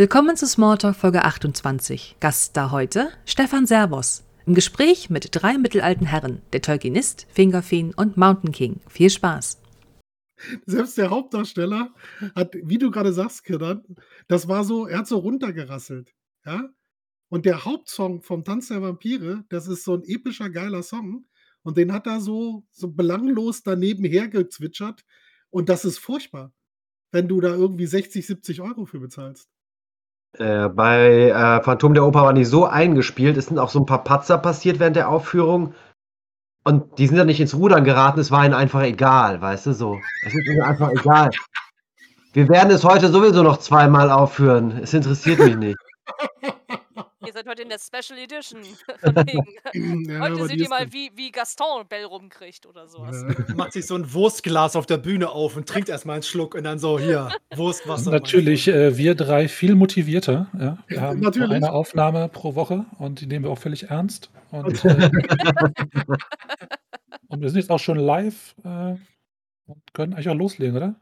Willkommen zu Smalltalk Folge 28. Gaststar heute Stefan Servos. Im Gespräch mit drei mittelalten Herren, der Tolkienist, Fingerfeen und Mountain King. Viel Spaß. Selbst der Hauptdarsteller hat, wie du gerade sagst, Kiran, das war so, er hat so runtergerasselt. Ja? Und der Hauptsong vom Tanz der Vampire, das ist so ein epischer, geiler Song. Und den hat er so, so belanglos daneben hergezwitschert. Und das ist furchtbar, wenn du da irgendwie 60, 70 Euro für bezahlst. Äh, bei äh, Phantom der Oper war nicht so eingespielt. Es sind auch so ein paar Patzer passiert während der Aufführung. Und die sind dann nicht ins Rudern geraten. Es war ihnen einfach egal, weißt du so. Es ist ihnen einfach egal. Wir werden es heute sowieso noch zweimal aufführen. Es interessiert mich nicht. Ihr seid heute in der Special Edition. Ja, heute seht die ihr mal, wie, wie Gaston Bell rumkriegt oder sowas. Ja. Macht sich so ein Wurstglas auf der Bühne auf und trinkt erstmal einen Schluck und dann so, hier, Wurstwasser. Natürlich, äh, wir drei viel motivierter. Ja. Wir haben Natürlich. eine Aufnahme pro Woche und die nehmen wir auch völlig ernst. Und, äh, und wir sind jetzt auch schon live äh, und können eigentlich auch loslegen, oder?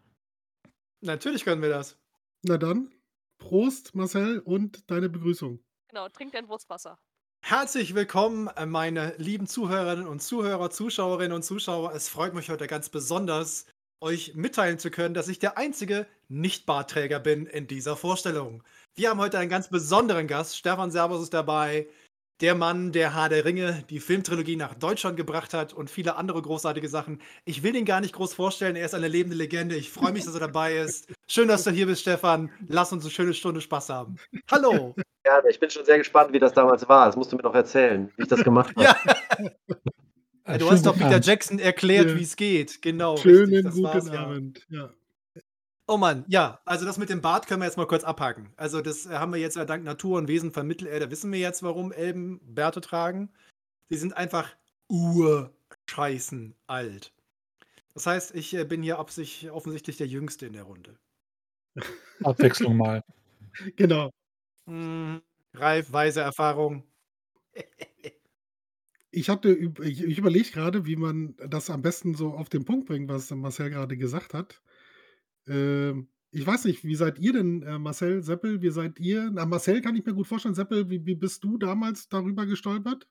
Natürlich können wir das. Na dann, Prost, Marcel, und deine Begrüßung. Genau, trinkt ein Wurstwasser. Herzlich willkommen, äh, meine lieben Zuhörerinnen und Zuhörer, Zuschauerinnen und Zuschauer. Es freut mich heute ganz besonders, euch mitteilen zu können, dass ich der einzige Nicht-Bartträger bin in dieser Vorstellung. Wir haben heute einen ganz besonderen Gast. Stefan Servus ist dabei. Der Mann, der Herr der Ringe, die Filmtrilogie nach Deutschland gebracht hat und viele andere großartige Sachen. Ich will ihn gar nicht groß vorstellen. Er ist eine lebende Legende. Ich freue mich, dass er dabei ist. Schön, dass du hier bist, Stefan. Lass uns eine schöne Stunde Spaß haben. Hallo. Gerne. Ich bin schon sehr gespannt, wie das damals war. Das musst du mir noch erzählen, wie ich das gemacht habe. Ja, Äh, du hast doch Peter. Jackson erklärt, Ja. wie es geht. Genau. Schönen richtig, das guten war's, ja. Abend. Ja. Oh Mann, ja, also das mit dem Bart können wir jetzt mal kurz abhaken. Also das äh, haben wir jetzt ja dank Natur und Wesen von Mittelerde, wissen wir jetzt, warum Elben Bärte tragen. Die sind einfach urscheißen alt. Das heißt, ich äh, bin hier offensichtlich, offensichtlich der Jüngste in der Runde. Abwechslung mal. Genau. Hm, reif, weise Erfahrung. Ich hatte, ich überlege gerade, wie man das am besten so auf den Punkt bringt, was Marcel gerade gesagt hat. Ähm, ich weiß nicht, wie seid ihr denn, äh, Marcel, Seppel, wie seid ihr? Na, Marcel kann ich mir gut vorstellen. Seppel, wie, wie bist du damals darüber gestolpert?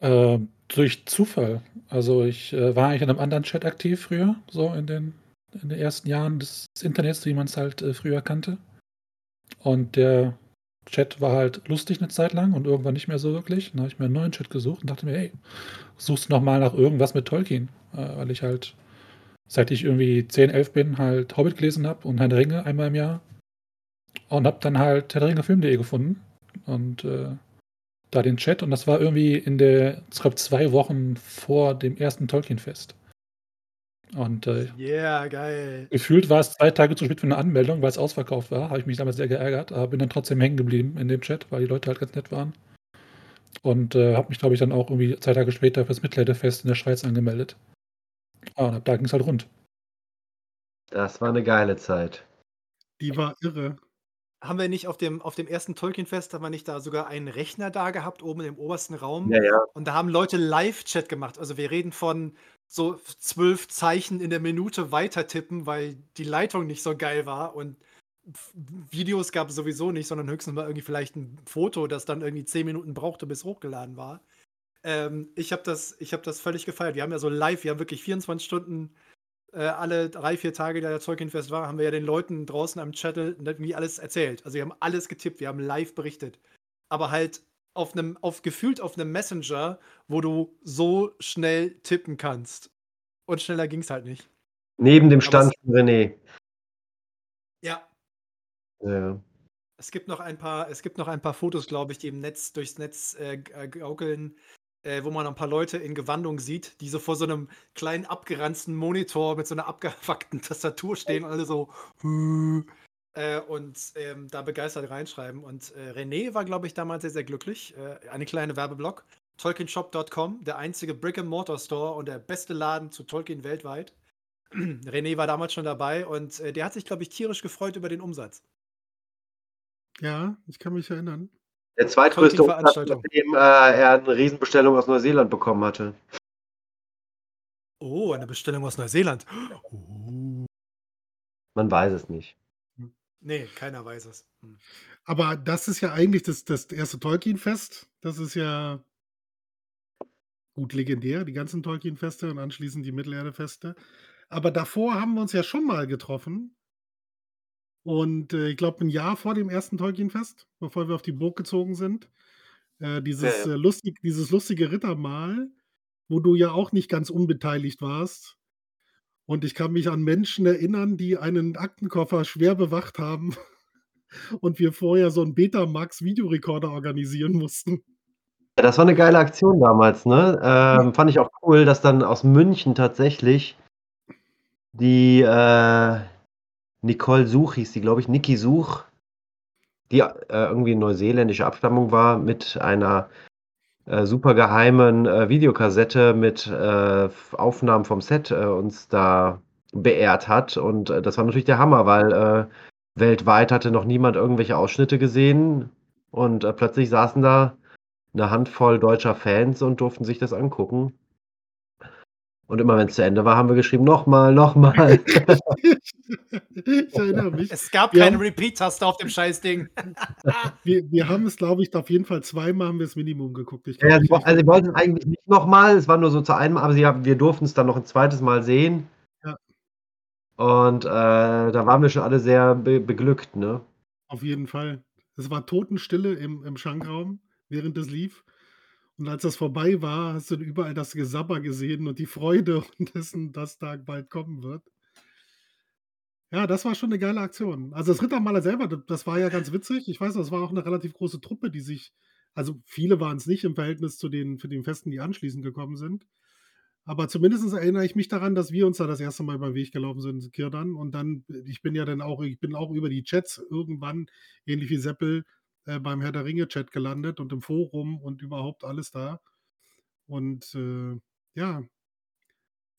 Äh, durch Zufall. Also ich äh, war eigentlich in einem anderen Chat aktiv früher, so in den, in den ersten Jahren des Internets, wie man es halt äh, früher kannte. Und der Chat war halt lustig eine Zeit lang und irgendwann nicht mehr so wirklich. Dann habe ich mir einen neuen Chat gesucht und dachte mir, hey, suchst du noch mal nach irgendwas mit Tolkien? Äh, weil ich halt, seit ich irgendwie 10, 11 bin, halt Hobbit gelesen habe und Herr der Ringe einmal im Jahr. Und habe dann halt Herr der Ringe Film.de gefunden. Und äh, da den Chat und das war irgendwie in der, ich glaube, zwei Wochen vor dem ersten Tolkien-Fest. Und äh, Yeah, geil. gefühlt war es zwei Tage zu spät für eine Anmeldung, weil es ausverkauft war. Habe ich mich damals sehr geärgert, aber bin dann trotzdem hängen geblieben in dem Chat, weil die Leute halt ganz nett waren. Und äh, habe mich, glaube ich, dann auch irgendwie zwei Tage später fürs Mittelalterfest in der Schweiz angemeldet. Ah, und ab da ging es halt rund. Das war eine geile Zeit. Die war irre. Haben wir nicht auf dem, auf dem ersten Tolkien-Fest, haben wir nicht da sogar einen Rechner da gehabt, oben im obersten Raum? Ja, ja. Und da haben Leute Live-Chat gemacht. Also wir reden von so zwölf Zeichen in der Minute weiter tippen, weil die Leitung nicht so geil war und Videos gab es sowieso nicht, sondern höchstens mal irgendwie vielleicht ein Foto, das dann irgendwie zehn Minuten brauchte, bis hochgeladen war. Ähm, ich habe das, ich hab das völlig gefeiert. Wir haben ja so live, wir haben wirklich 24 Stunden, äh, alle drei, vier Tage, die der Tolkienfest war, haben wir ja den Leuten draußen am Chattel irgendwie alles erzählt. Also wir haben alles getippt, wir haben live berichtet. Aber halt auf einem, auf gefühlt auf einem Messenger, wo du so schnell tippen kannst. Und schneller ging es halt nicht. Neben dem Stand von René. Ja. Ja. Es gibt noch ein paar, es gibt noch ein paar Fotos, glaube ich, die im Netz, durchs Netz äh, äh, gaukeln, äh, wo man ein paar Leute in Gewandung sieht, die so vor so einem kleinen abgeranzten Monitor mit so einer abgefuckten Tastatur stehen und alle so äh, und ähm, da begeistert reinschreiben. Und äh, René war, glaube ich, damals sehr, sehr glücklich. Äh, eine kleine Werbeblock. Tolkienshop.com, der einzige Brick-and-Mortar-Store und der beste Laden zu Tolkien weltweit. René war damals schon dabei und äh, der hat sich, glaube ich, tierisch gefreut über den Umsatz. Ja, ich kann mich erinnern. Der zweitgrößte Umsatz, nachdem äh, er eine Riesenbestellung aus Neuseeland bekommen hatte. Oh, eine Bestellung aus Neuseeland. Oh. Man weiß es nicht. Nee, keiner weiß es. Hm. Aber das ist ja eigentlich das, das erste Tolkien-Fest. Das ist ja gut legendär, die ganzen Tolkien-Feste und anschließend die Mittelerde-Feste. Aber davor haben wir uns ja schon mal getroffen. Und äh, ich glaube, ein Jahr vor dem ersten Tolkien-Fest, bevor wir auf die Burg gezogen sind. Äh, dieses, Ja, ja. Äh, lustig, dieses lustige Rittermahl, wo du ja auch nicht ganz unbeteiligt warst. Und ich kann mich an Menschen erinnern, die einen Aktenkoffer schwer bewacht haben und wir vorher so einen Betamax-Videorekorder organisieren mussten. Ja, das war eine geile Aktion damals, ne? Ähm, fand ich auch cool, dass dann aus München tatsächlich die äh, Nicole Such hieß die, glaube ich, Niki Such, die äh, irgendwie neuseeländische Abstammung war, mit einer äh, super geheimen äh, Videokassette mit äh, Aufnahmen vom Set äh, uns da beehrt hat. Und äh, das war natürlich der Hammer, weil äh, weltweit hatte noch niemand irgendwelche Ausschnitte gesehen. Und plötzlich saßen da eine Handvoll deutscher Fans und durften sich das angucken. Und immer wenn es zu Ende war, haben wir geschrieben, nochmal, nochmal. ich erinnere mich. Es gab Wir keine haben- Repeat-Taste auf dem Scheißding. Wir, wir haben es, glaube ich, auf jeden Fall zweimal haben wir das Minimum geguckt. Ich Ja, glaub, sie, ich- wo- also sie wollten es eigentlich nicht nochmal, es war nur so zu einem, aber sie, haben- wir durften es dann noch ein zweites Mal sehen. Ja. Und äh, da waren wir schon alle sehr be beglückt, ne? Auf jeden Fall. Es war Totenstille im, im Schankraum, während es lief. Und als das vorbei war, hast du überall das Gesabber gesehen und die Freude und dessen, dass da bald kommen wird. Ja, das war schon eine geile Aktion. Also das Rittermaler selber, das, das war ja ganz witzig. Ich weiß, das war auch eine relativ große Truppe, die sich, also viele waren es nicht im Verhältnis zu den, für den Festen, die anschließend gekommen sind. Aber zumindest erinnere ich mich daran, dass wir uns da das erste Mal beim Weg gelaufen sind, Kirdan. Und dann, ich bin ja dann auch, ich bin auch über die Chats irgendwann, ähnlich wie Seppel, äh, beim Herr der Ringe-Chat gelandet und im Forum und überhaupt alles da. Und äh, ja,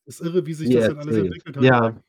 ist irre, wie sich das dann alles entwickelt hat. Ja,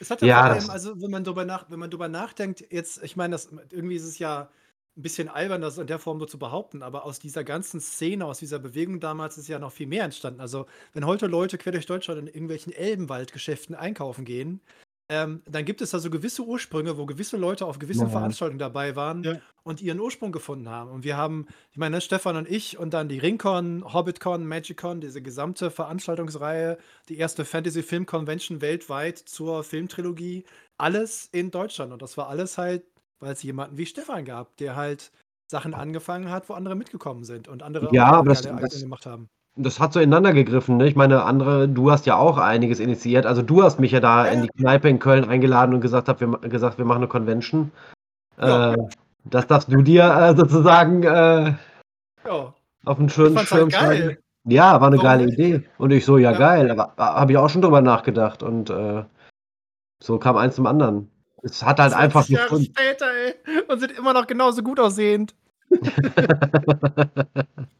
Es hat ja, vor allem, also wenn man drüber nach, wenn man drüber nachdenkt, jetzt, ich meine, das irgendwie ist es ja ein bisschen albern, das in der Form so zu behaupten, aber aus dieser ganzen Szene, aus dieser Bewegung damals ist ja noch viel mehr entstanden. Also, wenn heute Leute quer durch Deutschland in irgendwelchen Elbenwaldgeschäften einkaufen gehen, ähm, dann gibt es da so gewisse Ursprünge, wo gewisse Leute auf gewissen Ja. Veranstaltungen dabei waren Ja. und ihren Ursprung gefunden haben. Und wir haben, ich meine, ne, Stefan und ich und dann die Ringcon, Hobbitcon, Magicon, diese gesamte Veranstaltungsreihe, die erste Fantasy Film Convention weltweit zur Filmtrilogie, alles in Deutschland. Und das war alles halt, weil es jemanden wie Stefan gab, der halt Sachen angefangen hat, wo andere mitgekommen sind und andere Ja, auch aber das- das- gemacht haben. Das hat so ineinander gegriffen, ne? Ich meine, andere, du hast ja auch einiges initiiert. Also du hast mich ja da in die Kneipe in Köln eingeladen und gesagt, hab, wir, gesagt, wir machen eine Convention. Ja. Äh, das darfst du dir äh, sozusagen äh, Ja, auf ich schönen Schirm halt schreiben. Ja, war eine Warum geile nicht? Idee. Und ich so, ja, geil. Aber habe ich auch schon drüber nachgedacht. Und äh, so kam eins zum anderen. Es hat halt 20 einfach Jahre gefunden. später, ey, und sind immer noch genauso gut aussehend.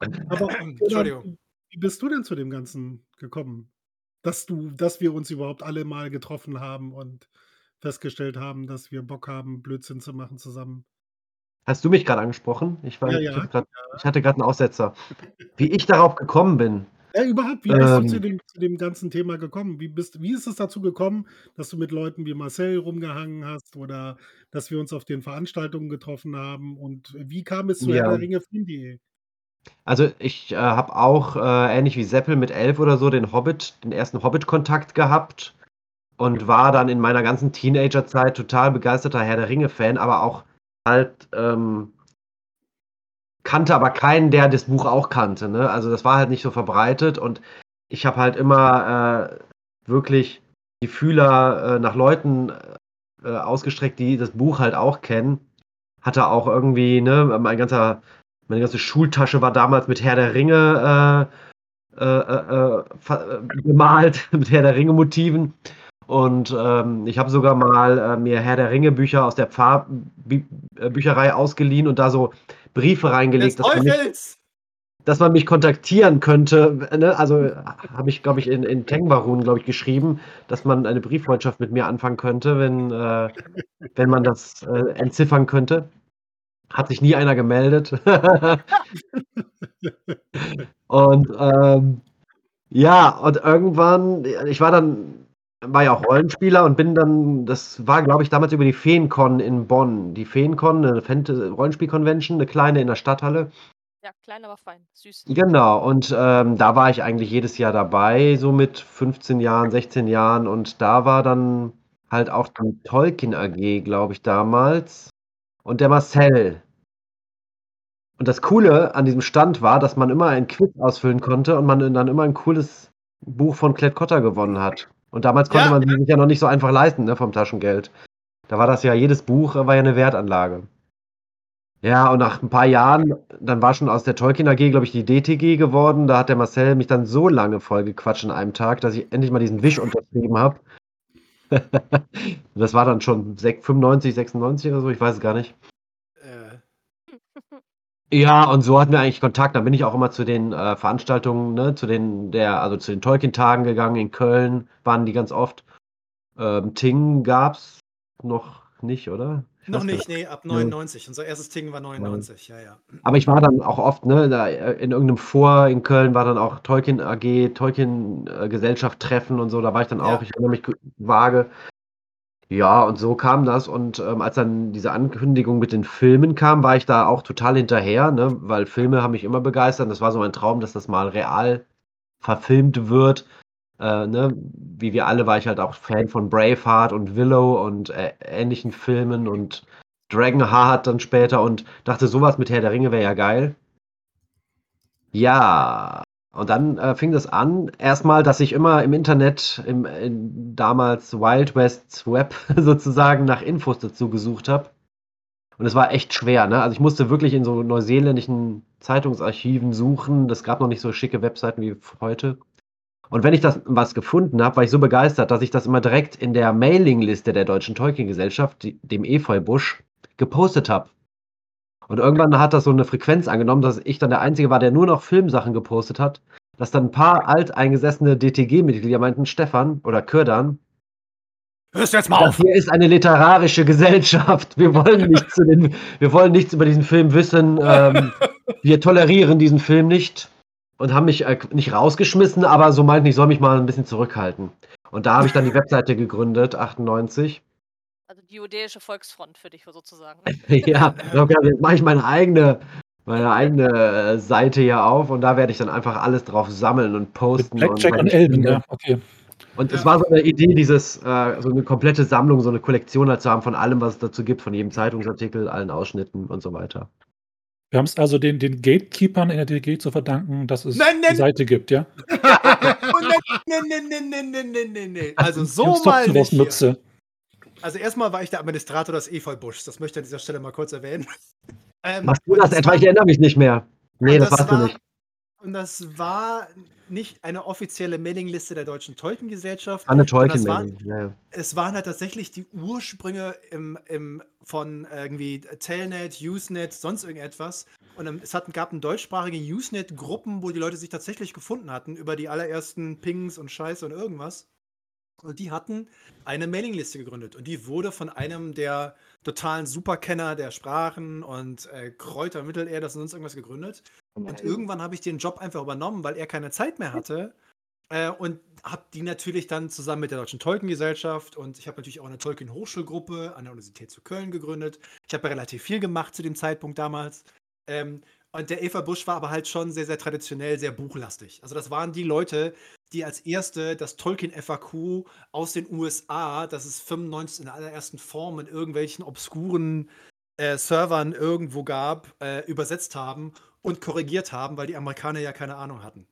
Aber Entschuldigung. wie bist du denn zu dem Ganzen gekommen? Dass du, dass wir uns überhaupt alle mal getroffen haben und festgestellt haben, dass wir Bock haben, Blödsinn zu machen zusammen. Hast du mich gerade angesprochen? Ich, war, Ja, ich, ja, grad, ich hatte gerade einen Aussetzer. Wie ich darauf gekommen bin. Ja, überhaupt, wie bist Ähm. du zu dem, zu dem ganzen Thema gekommen? Wie, bist, wie ist es dazu gekommen, dass du mit Leuten wie Marcel rumgehangen hast oder dass wir uns auf den Veranstaltungen getroffen haben? Und wie kam es zu Ja. Herr der Ringe Film.de? Also ich äh, habe auch, äh, ähnlich wie Seppel mit elf oder so, den Hobbit, den ersten Hobbit-Kontakt gehabt und war dann in meiner ganzen Teenagerzeit total begeisterter Herr der Ringe-Fan, aber auch halt ähm, kannte aber keinen, der das Buch auch kannte. Ne? Also das war halt nicht so verbreitet und ich habe halt immer äh, wirklich die Fühler äh, nach Leuten äh, ausgestreckt, die das Buch halt auch kennen. Hatte auch irgendwie, ne, mein ganzer meine ganze Schultasche war damals mit Herr der Ringe äh, äh, äh, ver- äh, gemalt, mit Herr der Ringe Motiven. Und ähm, ich habe sogar mal äh, mir Herr der Ringe Bücher aus der Pfarrbücherei ausgeliehen und da so Briefe reingelegt, dass man, mich, dass man mich kontaktieren könnte. Ne? Also habe ich, glaube ich, in, in Tengwarun, glaube ich, geschrieben, dass man eine Brieffreundschaft mit mir anfangen könnte, wenn, äh, wenn man das äh, entziffern könnte. Hat sich nie einer gemeldet. und ähm, ja, und irgendwann, ich war dann war ja auch Rollenspieler und bin dann, das war, glaube ich, damals über die Feencon in Bonn. Die Feencon, eine Rollenspiel-Convention, eine kleine in der Stadthalle. Ja, klein, aber fein. Süß. Genau, und ähm, da war ich eigentlich jedes Jahr dabei, so mit 15 Jahren, 16 Jahren. Und da war dann halt auch die Tolkien AG, glaube ich, damals. Und der Marcel. Und das Coole an diesem Stand war, dass man immer ein Quiz ausfüllen konnte und man dann immer ein cooles Buch von Klett Cotta gewonnen hat. Und damals konnte Ja. man sich ja noch nicht so einfach leisten, ne, vom Taschengeld. Da war das ja, jedes Buch war ja eine Wertanlage. Ja, und nach ein paar Jahren, dann war schon aus der Tolkien AG, glaube ich, die DTG geworden. Da hat der Marcel mich dann so lange vollgequatscht in einem Tag, dass ich endlich mal diesen Wisch unterschrieben habe. das war dann schon sech- 95, 96 oder so, ich weiß es gar nicht. Ja, und so hatten wir eigentlich Kontakt. Dann bin ich auch immer zu den äh, Veranstaltungen, ne, zu den, der, also zu den Tolkien-Tagen gegangen. In Köln waren die ganz oft. Ähm, Ting gab's noch nicht, oder? Ich noch nicht, nee, ab 99. Unser erstes Ting war 99, ja, ja. Aber ich war dann auch oft, ne, da in irgendeinem Vor in Köln war dann auch Tolkien AG, Tolkien äh, Gesellschaft Treffen und so, da war ich dann Ja. auch, ich erinnere mich vage. Ja, und so kam das und ähm, als dann diese Ankündigung mit den Filmen kam, war ich da auch total hinterher, ne, weil Filme haben mich immer begeistert. Das war so mein Traum, dass das mal real verfilmt wird. Äh, ne, wie wir alle war ich halt auch Fan von Braveheart und Willow und äh, ähnlichen Filmen und Dragonheart dann später und dachte, sowas mit Herr der Ringe wäre ja geil. Ja, und dann äh, fing das an, erstmal, dass ich immer im Internet, im in damals Wild West Web sozusagen nach Infos dazu gesucht habe. Und es war echt schwer, ne? Also ich musste wirklich in so neuseeländischen Zeitungsarchiven suchen. Das gab noch nicht so schicke Webseiten wie heute. Und wenn ich das was gefunden habe, war ich so begeistert, dass ich das immer direkt in der Mailingliste der Deutschen Tolkien-Gesellschaft, dem Efeubusch, gepostet habe. Und irgendwann hat das so eine Frequenz angenommen, dass ich dann der Einzige war, der nur noch Filmsachen gepostet hat, dass dann ein paar alteingesessene DTG-Mitglieder meinten, Stefan oder Kürdan, Hörst jetzt mal das auf! hier ist eine literarische Gesellschaft. Wir wollen nichts, den, wir wollen nichts über diesen Film wissen. Ähm, wir tolerieren diesen Film nicht und haben mich äh, nicht rausgeschmissen, aber so meinten, ich soll mich mal ein bisschen zurückhalten. Und da habe ich dann die Webseite gegründet, 98. Also die judäische Volksfront für dich sozusagen. Ne? ja, okay, jetzt mache ich meine eigene, meine eigene äh, Seite hier auf und da werde ich dann einfach alles drauf sammeln und posten. Mit Blackjack und, und Elben, ja, okay. Und ja. es war so eine Idee, dieses, äh, so eine komplette Sammlung, so eine Kollektion halt zu haben von allem, was es dazu gibt, von jedem Zeitungsartikel, allen Ausschnitten und so weiter. Wir haben es also den, den Gatekeepern in der DG zu verdanken, dass es nein, nein. eine Seite gibt, ja? Oh, nein, nein, nein, nein, nein, nein, nein, nein. nein, nein. Also so mal nicht. Nutze. Hier. Also erstmal war ich der Administrator des Efeubuschs. Das möchte ich an dieser Stelle mal kurz erwähnen. Ähm, Machst du und das etwa? Ich erinnere mich nicht mehr. Nee, und das, warst war, du nicht. Und das war nicht eine offizielle Mailingliste der Deutschen Tolkien-Gesellschaft. Anne sondern es, Tolkien. waren, Ja, ja. es waren halt tatsächlich die Ursprünge im, im, von irgendwie Telnet, Usenet, sonst irgendetwas. Und ähm, es hat, gab einen deutschsprachigen Usenet-Gruppen, wo die Leute sich tatsächlich gefunden hatten über die allerersten Pings und Scheiße und irgendwas. Und die hatten eine Mailingliste gegründet. Und die wurde von einem der totalen Superkenner der Sprachen und äh, Kräuter, Mittelerde und sonst irgendwas gegründet. Und irgendwann habe ich den Job einfach übernommen, weil er keine Zeit mehr hatte. Äh, und habe die natürlich dann zusammen mit der Deutschen Tolkien-Gesellschaft und ich habe natürlich auch eine Tolkien-Hochschulgruppe an der Universität zu Köln gegründet. Ich habe relativ viel gemacht zu dem Zeitpunkt damals. Ähm, und der Eva Busch war aber halt schon sehr, sehr traditionell, sehr buchlastig. Also das waren die Leute, die als erste das Tolkien FAQ aus den USA, das es 95 in allerersten Form in irgendwelchen obskuren äh, Servern irgendwo gab, äh, übersetzt haben und korrigiert haben, weil die Amerikaner ja keine Ahnung hatten.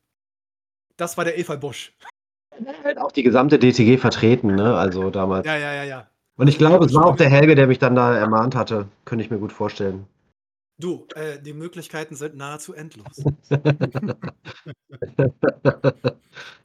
Das war der Eva Busch. Halt auch die gesamte DTG vertreten, ne? Also damals. Ja, ja, ja, ja. Und ich glaube, es war auch der Helge, der mich dann da ermahnt hatte. Könnte ich mir gut vorstellen. Du, äh, die Möglichkeiten sind nahezu endlos.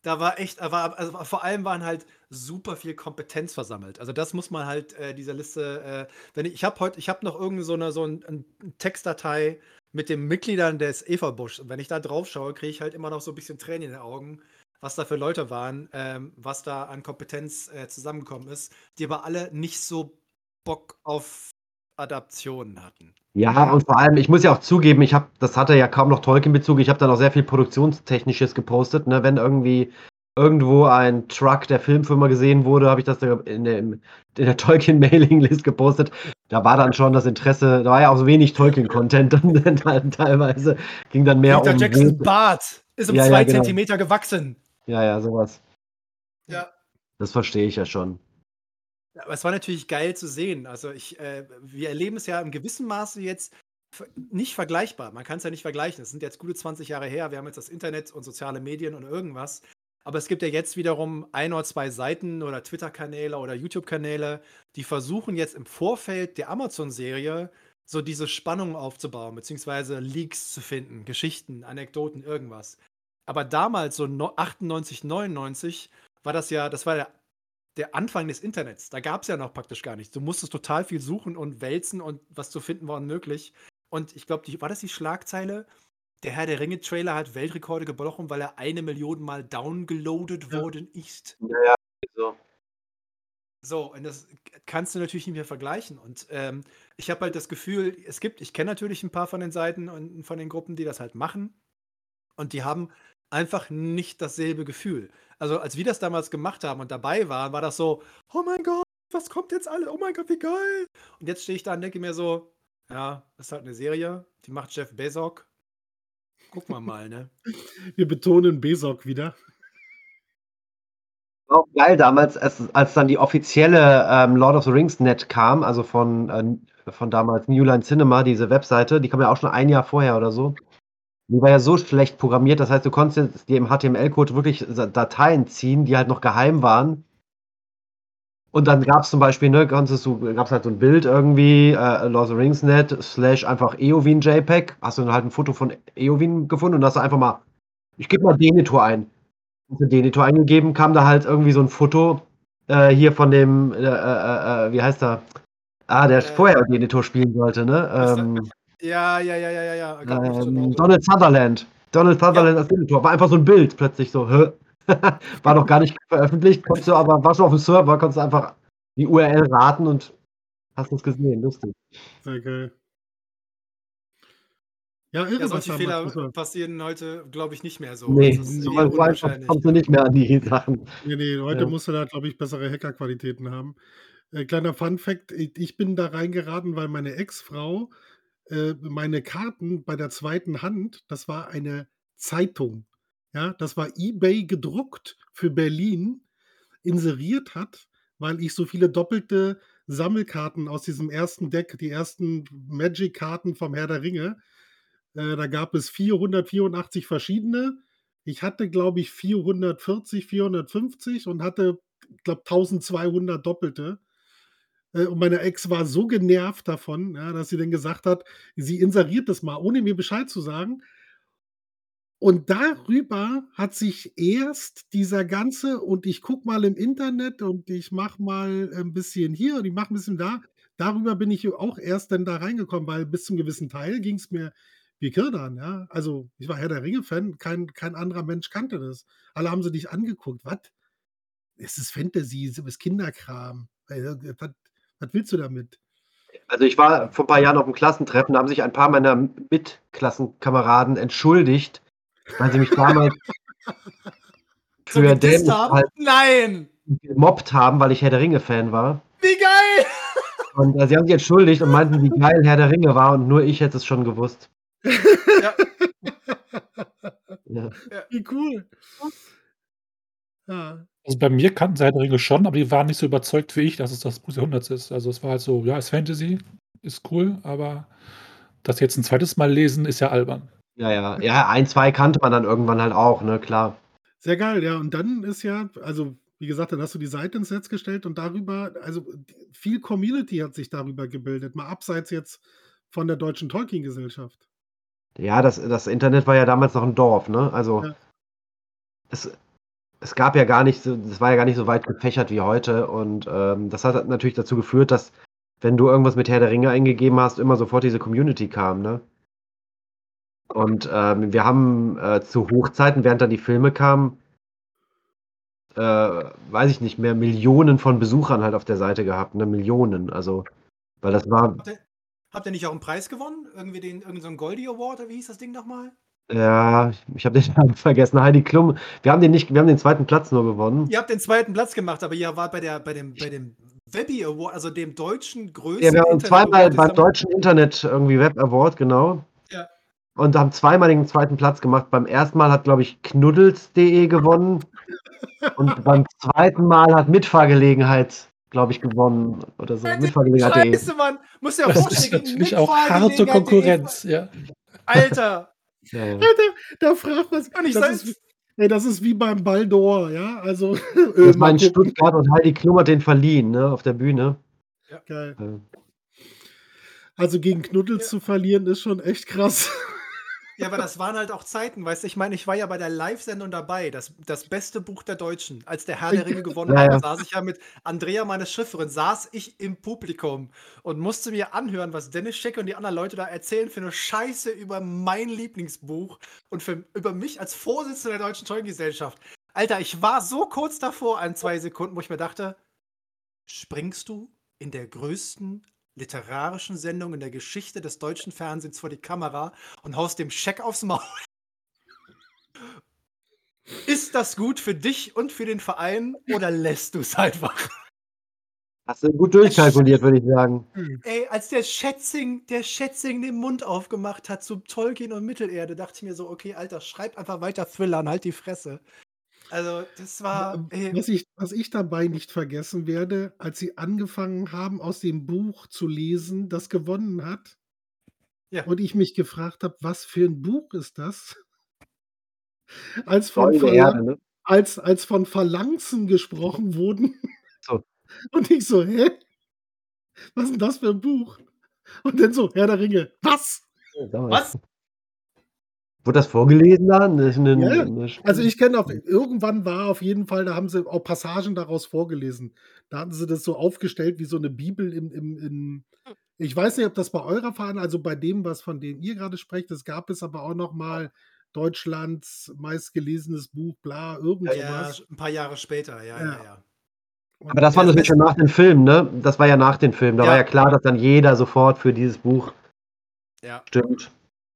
da war echt, war, also vor allem waren halt super viel Kompetenz versammelt. Also das muss man halt äh, dieser Liste, äh, wenn ich, ich habe heute, ich habe noch irgend so eine, so ein, ein Textdatei mit den Mitgliedern des Eva Busch. Und wenn ich da drauf schaue, kriege ich halt immer noch so ein bisschen Tränen in den Augen, was da für Leute waren, ähm, was da an Kompetenz äh, zusammengekommen ist, die aber alle nicht so Bock auf Adaptionen hatten. Ja, und vor allem, ich muss ja auch zugeben, ich habe, das hatte ja kaum noch Tolkien-Bezug, ich habe dann auch sehr viel Produktionstechnisches gepostet, ne, wenn irgendwie irgendwo ein Truck der Filmfirma gesehen wurde, habe ich das da in der, in der Tolkien-Mailing-List gepostet. Da war dann schon das Interesse, da war ja auch so wenig Tolkien-Content dann, dann teilweise. Ging dann mehr Peter um. Jacksons Bart ist um Ja, ja, zwei genau. Zentimeter gewachsen. Ja, ja, sowas. Ja. Das verstehe ich ja schon. Aber es war natürlich geil zu sehen. Also ich, äh, wir erleben es ja im gewissen Maße jetzt nicht vergleichbar. Man kann es ja nicht vergleichen. Es sind jetzt gute 20 Jahre her. Wir haben jetzt das Internet und soziale Medien und irgendwas. Aber es gibt ja jetzt wiederum ein oder zwei Seiten oder Twitter-Kanäle oder YouTube-Kanäle, die versuchen jetzt im Vorfeld der Amazon-Serie so diese Spannung aufzubauen, beziehungsweise Leaks zu finden, Geschichten, Anekdoten, irgendwas. Aber damals, so no- 98, 99, war das ja, das war der der Anfang des Internets. Da gab es ja noch praktisch gar nichts. Du musstest total viel suchen und wälzen und was zu finden war unmöglich. Und ich glaube, war das die Schlagzeile? Der Herr der Ringe-Trailer hat Weltrekorde gebrochen, weil er eine Million Mal downgeloadet Ja. worden ist. So. So, und das kannst du natürlich nicht mehr vergleichen. Und ähm, ich habe halt das Gefühl, es gibt, ich kenne natürlich ein paar von den Seiten und von den Gruppen, die das halt machen. Und die haben einfach nicht dasselbe Gefühl. Also, als wir das damals gemacht haben und dabei waren, war das so, oh mein Gott, was kommt jetzt alle? Oh mein Gott, wie geil! Und jetzt stehe ich da und denke mir so, ja, das ist halt eine Serie, die macht Jeff Bezos. Gucken wir mal, ne? Wir betonen Besok wieder. War auch geil damals, als, als dann die offizielle ähm, Lord of the Rings Net kam, also von, äh, von damals New Line Cinema, diese Webseite, die kam ja auch schon ein Jahr vorher oder so. Die war ja so schlecht programmiert, das heißt, du konntest jetzt dir im HTML-Code wirklich Dateien ziehen, die halt noch geheim waren. Und dann gab es zum Beispiel, ne, konntest du, gab es halt so ein Bild irgendwie, äh, Lord of the Rings Net, slash einfach Eowyn JPEG, hast du dann halt ein Foto von Eowyn gefunden und hast du einfach mal, ich gebe mal Denethor ein. Hast du Denethor eingegeben, kam da halt irgendwie so ein Foto äh, hier von dem, äh, äh, äh, wie heißt er? Ah, der Äh, vorher Denethor spielen sollte, ne? Ähm, Ja, ja, ja, ja, ja, ja. Ähm, Donald Sutherland. Donald Sutherland als Denethor. War einfach so ein Bild plötzlich so. Hä? war noch gar nicht veröffentlicht, konntest du aber, war schon auf dem Server, konntest du einfach die URL raten und hast es gesehen. Lustig. Sehr geil. Ja, irre, Ja, was solche Fehler manchmal- passieren heute, glaube ich, nicht mehr so. Nee, Also, so kommst du nicht mehr an die Sachen. Nee, nee, heute Ja. musst du da, glaube ich, bessere Hackerqualitäten haben. Äh, kleiner Fun-Fact: ich, ich bin da reingeraten, weil meine Ex-Frau äh, meine Karten bei der zweiten Hand, das war eine Zeitung. Ja, das war eBay gedruckt für Berlin, inseriert hat, weil ich so viele doppelte Sammelkarten aus diesem ersten Deck, die ersten Magic-Karten vom Herr der Ringe, äh, da gab es 484 verschiedene. Ich hatte, glaube ich, 440, 450 und hatte, glaube 1200 Doppelte. Äh, Und meine Ex war so genervt davon, ja, dass sie dann gesagt hat, sie inseriert das mal, ohne mir Bescheid zu sagen. Und darüber hat sich erst dieser ganze, und ich gucke mal im Internet und ich mache mal ein bisschen hier und ich mache ein bisschen da. Darüber bin ich auch erst dann da reingekommen, weil bis zum gewissen Teil ging es mir wie Kirdan, ja. Also ich war Herr der Ringe-Fan, kein, kein anderer Mensch kannte das. Alle haben sie dich angeguckt. Was? Es ist Fantasy, es ist Kinderkram. Äh, Was, willst du damit? Also ich war vor ein paar Jahren auf einem Klassentreffen, da haben sich ein paar meiner Mitklassenkameraden entschuldigt, weil sie mich damals für haben? halt Nein! gemobbt haben, weil ich Herr der Ringe-Fan war. Wie geil! Und äh, sie haben sich entschuldigt und meinten, wie geil Herr der Ringe war und nur ich hätte es schon gewusst. Ja. Ja. Wie cool. Ja. Also bei mir kannten sie Herr der Ringe schon, aber die waren nicht so überzeugt wie ich, dass es das Buch des Jahrhunderts ist. Also es war halt so, ja, ist Fantasy, ist cool, aber das jetzt ein zweites Mal lesen, ist ja albern. ja, ja. Ja, ein, zwei kannte man dann irgendwann halt auch, ne, klar. Sehr geil, ja. Und dann ist ja, also wie gesagt, dann hast du die Seite ins Netz gestellt und darüber, also viel Community hat sich darüber gebildet, mal abseits jetzt von der deutschen Tolkien-Gesellschaft. Ja, das, das Internet war ja damals noch ein Dorf, ne? Also Ja. es, es gab ja gar nicht so, es war ja gar nicht so weit gefächert wie heute und ähm, das hat natürlich dazu geführt, dass wenn du irgendwas mit Herr der Ringe eingegeben hast, immer sofort diese Community kam, ne? Und ähm, wir haben äh, zu Hochzeiten, während dann die Filme kamen, äh, weiß ich nicht mehr, Millionen von Besuchern halt auf der Seite gehabt, ne? Millionen, also, weil das war, Habt ihr, habt ihr nicht auch einen Preis gewonnen? Irgendwie den, irgendeinen so Goldie Award, oder wie hieß das Ding nochmal? Ja, ich habe den Namen vergessen. Heidi Klum. Wir haben den nicht, wir haben den zweiten Platz nur gewonnen. Ihr habt den zweiten Platz gemacht, aber ihr wart bei, der, bei dem, bei dem Webby Award, also dem deutschen größten. Ja, wir waren Internet zweimal beim deutschen Internet irgendwie Web Award, genau. Ja. Und haben zweimal den zweiten Platz gemacht. Beim ersten Mal hat, glaube ich, knuddels.de gewonnen. Und beim zweiten Mal hat Mitfahrgelegenheit, glaube ich, gewonnen. Oder so. Ja, Mitfahrgelegenheit.de. Scheiße, Mann. Muss ja Das ist gegen natürlich auch harte. Konkurrenz, ja. Alter. Ja, ja. Alter, da fragt man sich. Ich Das sag- ist, wie- ey, das ist wie beim Baldor, ja. Also, Das äh, gucken. Stuttgart und Heidi Klum hat den verliehen, ne, auf der Bühne. Geil. Ja. Also gegen Knuddels Ja. zu verlieren, ist schon echt krass. Ja, aber das waren halt auch Zeiten, weißt du, ich meine, ich war ja bei der Live-Sendung dabei, das, das beste Buch der Deutschen. Als der Herr der Ringe gewonnen hat, ja. saß ich ja mit Andrea, meine Schifferin, saß ich im Publikum und musste mir anhören, was Dennis Scheck und die anderen Leute da erzählen für eine Scheiße über mein Lieblingsbuch und für, über mich als Vorsitzender der Deutschen Tollengesellschaft. Alter, ich war so kurz davor an zwei Sekunden, wo ich mir dachte, springst du in der größten literarischen Sendung in der Geschichte des deutschen Fernsehens vor die Kamera und haust dem Scheck aufs Maul. Ist das gut für dich und für den Verein oder lässt du es einfach? Hast du gut durchkalkuliert, würde ich sagen. Ey, als der Schätzing, der Schätzing den Mund aufgemacht hat zu Tolkien und Mittelerde, dachte ich mir so, okay, Alter, schreib einfach weiter Thriller und halt die Fresse. Also, das war. Ey, Was ich, was ich dabei nicht vergessen werde, als sie angefangen haben, aus dem Buch zu lesen, das gewonnen hat, Ja. und ich mich gefragt habe, was für ein Buch ist das? Als von, Goldene Verla Erde, ne? als, als von Phalanxen gesprochen wurden. So. Und ich so, hä? Was ist denn das für ein Buch? Und dann so, Herr der Ringe, was? was? Wurde das vorgelesen da? Ja, Also ich kenne auf, irgendwann war auf jeden Fall, da haben sie auch Passagen daraus vorgelesen. Da hatten sie das so aufgestellt wie so eine Bibel im, im, im ich weiß nicht, ob das bei eurer Verein, also bei dem, was von dem ihr gerade sprecht, es gab es aber auch noch mal Deutschlands meistgelesenes Buch, bla, irgend Ja, ja, ein paar Jahre später, ja, ja, Ja. ja. Aber das war natürlich schon nach dem Film, ne? Das war ja nach dem Film. Da Ja. war ja klar, dass dann jeder sofort für dieses Buch ja. stimmt.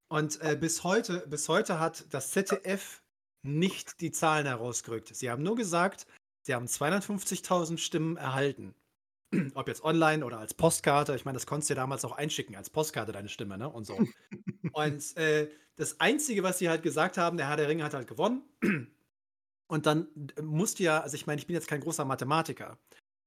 Und äh, bis, heute, bis heute hat das ZDF nicht die Zahlen herausgerückt. Sie haben nur gesagt, sie haben 250.000 Stimmen erhalten. Ob jetzt online oder als Postkarte. Ich meine, das konntest du ja damals auch einschicken, als Postkarte deine Stimme, ne? Und so. Und äh, das Einzige, was sie halt gesagt haben, der Herr der Ringe hat halt gewonnen. Und dann äh, musste ja, also ich meine, ich bin jetzt kein großer Mathematiker,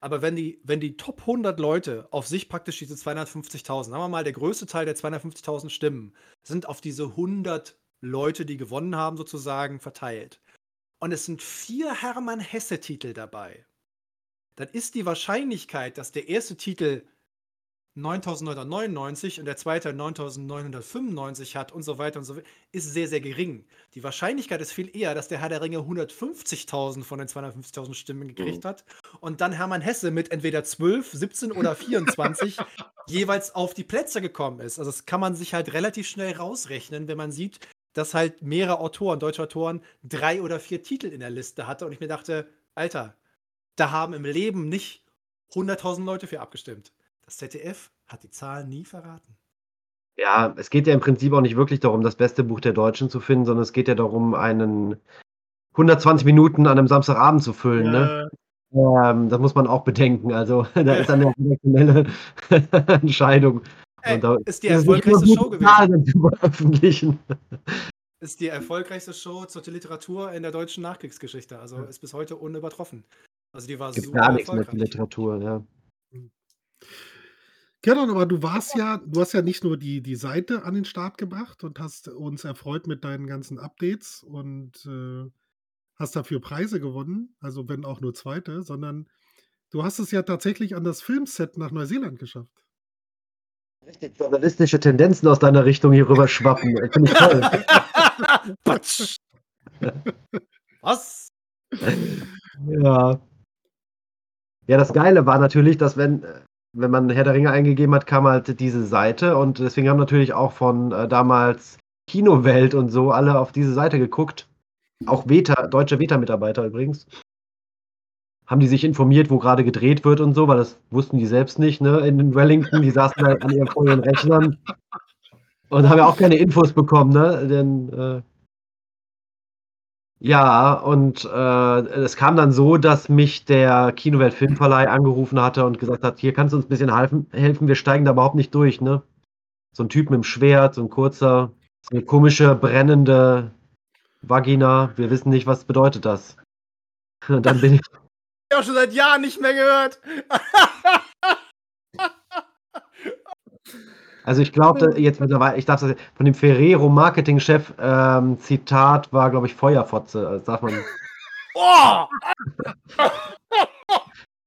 aber wenn die, wenn die Top 100 Leute auf sich praktisch diese 250.000, sagen wir mal, der größte Teil der 250.000 Stimmen sind auf diese 100 Leute, die gewonnen haben, sozusagen verteilt. Und es sind vier Hermann Hesse-Titel dabei. Dann ist die Wahrscheinlichkeit, dass der erste Titel 9999 und der zweite 9995 hat und so weiter und so weiter, ist sehr, sehr gering. Die Wahrscheinlichkeit ist viel eher, dass der Herr der Ringe 150.000 von den 250.000 Stimmen gekriegt hat und dann Hermann Hesse mit entweder 12, 17 oder 24 jeweils auf die Plätze gekommen ist. Also das kann man sich halt relativ schnell rausrechnen, wenn man sieht, dass halt mehrere Autoren, deutsche Autoren, drei oder vier Titel in der Liste hatte und ich mir dachte, Alter, da haben im Leben nicht 100.000 Leute für abgestimmt. Das ZDF hat die Zahlen nie verraten. Ja, es geht ja im Prinzip auch nicht wirklich darum, das beste Buch der Deutschen zu finden, sondern es geht ja darum, einen 120 Minuten an einem Samstagabend zu füllen. Ne? Ja, Ähm, das muss man auch bedenken. Also da ist eine redaktionelle Entscheidung. Ey, ist die ist erfolgreichste gut, Show gewesen. Ist die erfolgreichste Show zur Literatur in der deutschen Nachkriegsgeschichte. Also ist bis heute unübertroffen. Also die war Gibt super gar nichts erfolgreich. Literatur, ja. Kenan, aber du warst ja, du hast ja nicht nur die, die Seite an den Start gebracht und hast uns erfreut mit deinen ganzen Updates und äh, hast dafür Preise gewonnen, also wenn auch nur zweite, sondern du hast es ja tatsächlich an das Filmset nach Neuseeland geschafft. Richtig journalistische Tendenzen aus deiner Richtung hier rüber schwappen. Finde ich toll. Patsch. Was? Ja. Ja, das Geile war natürlich, dass wenn, äh, wenn man Herr der Ringe eingegeben hat, kam halt diese Seite und deswegen haben natürlich auch von äh, damals Kinowelt und so alle auf diese Seite geguckt. Auch Veta, deutsche Veta-Mitarbeiter übrigens. Haben die sich informiert, wo gerade gedreht wird und so, weil das wussten die selbst nicht, ne? In Wellington, die saßen da an ihren, vor ihren Rechnern. Und haben ja auch keine Infos bekommen, ne? Denn, äh, ja, und äh, es kam dann so, dass mich der Kinowelt Filmverleih angerufen hatte und gesagt hat, hier kannst du uns ein bisschen helfen, helfen, wir steigen da überhaupt nicht durch, ne? So ein Typ mit dem Schwert, so ein kurzer, so eine komische, brennende Vagina. Wir wissen nicht, was bedeutet das. Und dann bin ich, Ich habe schon seit Jahren nicht mehr gehört. also ich glaube jetzt mittlerweile, ich darf das von dem Ferrero Marketingchef ähm, Zitat war, glaube ich, Feuerfotze. Das darf man. Oh!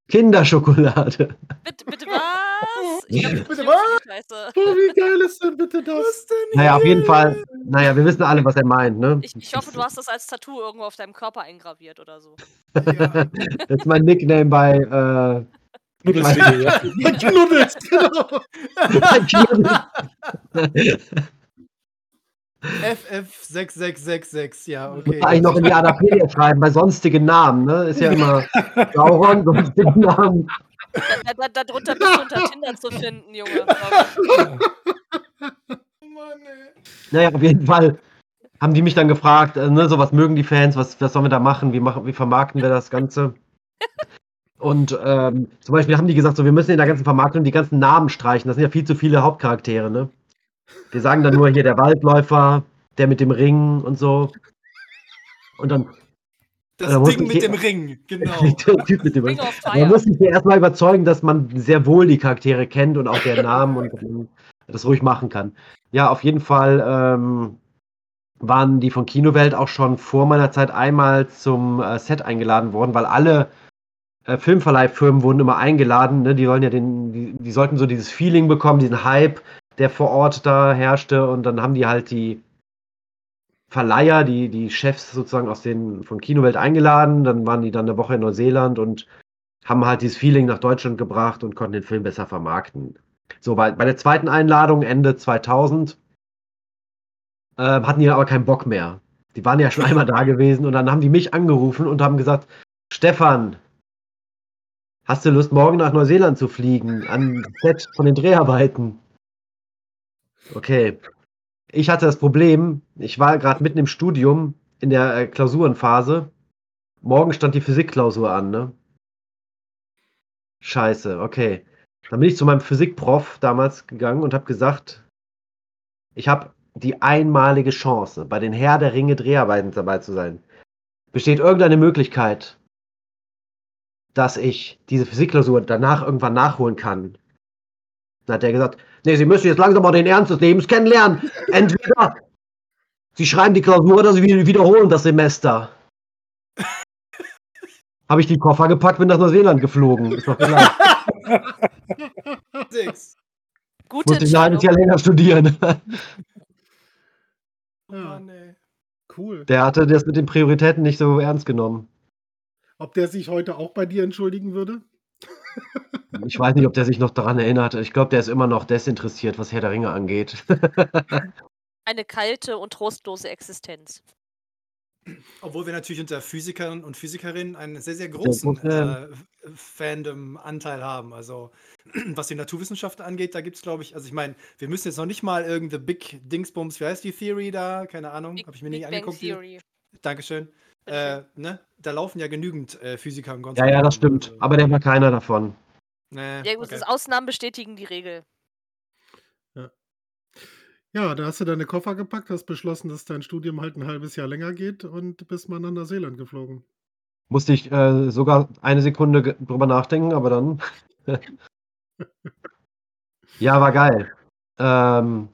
Kinderschokolade. Bitte, bitte was? Ich glaub, Bitte was? Oh, wie geil ist denn bitte das? Was denn Naja, auf jeden? Fall. Naja, wir wissen alle, was er meint, ne? Ich, ich hoffe, du hast das als Tattoo irgendwo auf deinem Körper eingraviert oder so. Ja. Das ist mein Nickname bei äh, Knuddelsvideo, ja. Knuddels, genau. FF6666, ja, Muss okay. man eigentlich noch in die Adapedia schreiben, bei sonstigen Namen, ne? Ist ja immer Sauron, sonstige Namen. Da, da, da drunter bist du unter Tinder zu finden, Junge. Oh Mann, ey. Naja, auf jeden Fall haben die mich dann gefragt, äh, ne, so was mögen die Fans, was, was sollen wir da machen, wie, machen, wie vermarkten wir das Ganze? Und ähm, zum Beispiel haben die gesagt, so, wir müssen in der ganzen Vermarktung die ganzen Namen streichen. Das sind ja viel zu viele Hauptcharaktere, ne? Wir sagen dann nur hier der Waldläufer, der mit dem Ring und so. Und dann Das Ding mit dem Ring, genau. der Typ mit dem Ring. Man muss sich ja erstmal überzeugen, dass man sehr wohl die Charaktere kennt und auch deren Namen und das ruhig machen kann. Ja, auf jeden Fall ähm, waren die von Kinowelt auch schon vor meiner Zeit einmal zum äh, Set eingeladen worden, weil alle äh, Filmverleihfirmen wurden immer eingeladen. Ne? Die wollen ja den, die, die sollten so dieses Feeling bekommen, diesen Hype, der vor Ort da herrschte. Und dann haben die halt die Verleiher, die, die Chefs sozusagen aus den von Kinowelt eingeladen. Dann waren die dann eine Woche in Neuseeland und haben halt dieses Feeling nach Deutschland gebracht und konnten den Film besser vermarkten. So, bei, bei der zweiten Einladung Ende 2000 ähm, hatten die aber keinen Bock mehr. Die waren ja schon einmal da gewesen und dann haben die mich angerufen und haben gesagt, Stefan, hast du Lust, morgen nach Neuseeland zu fliegen, an Set von den Dreharbeiten? Okay. Ich hatte das Problem, ich war gerade mitten im Studium in der äh, Klausurenphase. Morgen stand die Physikklausur an, ne? Scheiße, okay. Dann bin ich zu meinem Physikprof damals gegangen und habe gesagt, ich habe die einmalige Chance, bei den Herr der Ringe Dreharbeiten dabei zu sein. Besteht irgendeine Möglichkeit, dass ich diese Physikklausur danach irgendwann nachholen kann? Dann hat er gesagt, nee, Sie müssen jetzt langsam mal den Ernst des Lebens kennenlernen. Entweder Sie schreiben die Klausur oder Sie wiederholen das Semester. Habe ich die Koffer gepackt, bin nach Neuseeland geflogen. Ist doch klar. Gute Musste ich ein halbes Jahr länger studieren. Oh Mann, ey. Cool. Der hatte das mit den Prioritäten nicht so ernst genommen. Ob der sich heute auch bei dir entschuldigen würde? Ich weiß nicht, ob der sich noch daran erinnert. Ich glaube, der ist immer noch desinteressiert, was Herr der Ringe angeht. Eine kalte und trostlose Existenz. Obwohl wir natürlich unter Physikern und Physikerinnen einen sehr, sehr großen große- äh, Fandom-Anteil haben. Also, was die Naturwissenschaften angeht, da gibt es, glaube ich, also ich meine, wir müssen jetzt noch nicht mal irgendeine Big Dingsbums, wie heißt die Theory da? Keine Ahnung, habe ich mir Big nicht Bang angeguckt. die- Theory. Dankeschön. Äh, ne? Da laufen ja genügend äh, Physiker und ja, ja, das stimmt. Aber der war keiner davon. Nee, Ja, gut, okay. das Ausnahmen bestätigen die Regel. Ja, da hast du deine Koffer gepackt, hast beschlossen, dass dein Studium halt ein halbes Jahr länger geht und bist mal nach Neuseeland geflogen. Musste ich äh, sogar eine Sekunde drüber nachdenken, aber dann. ja, war geil. Ähm,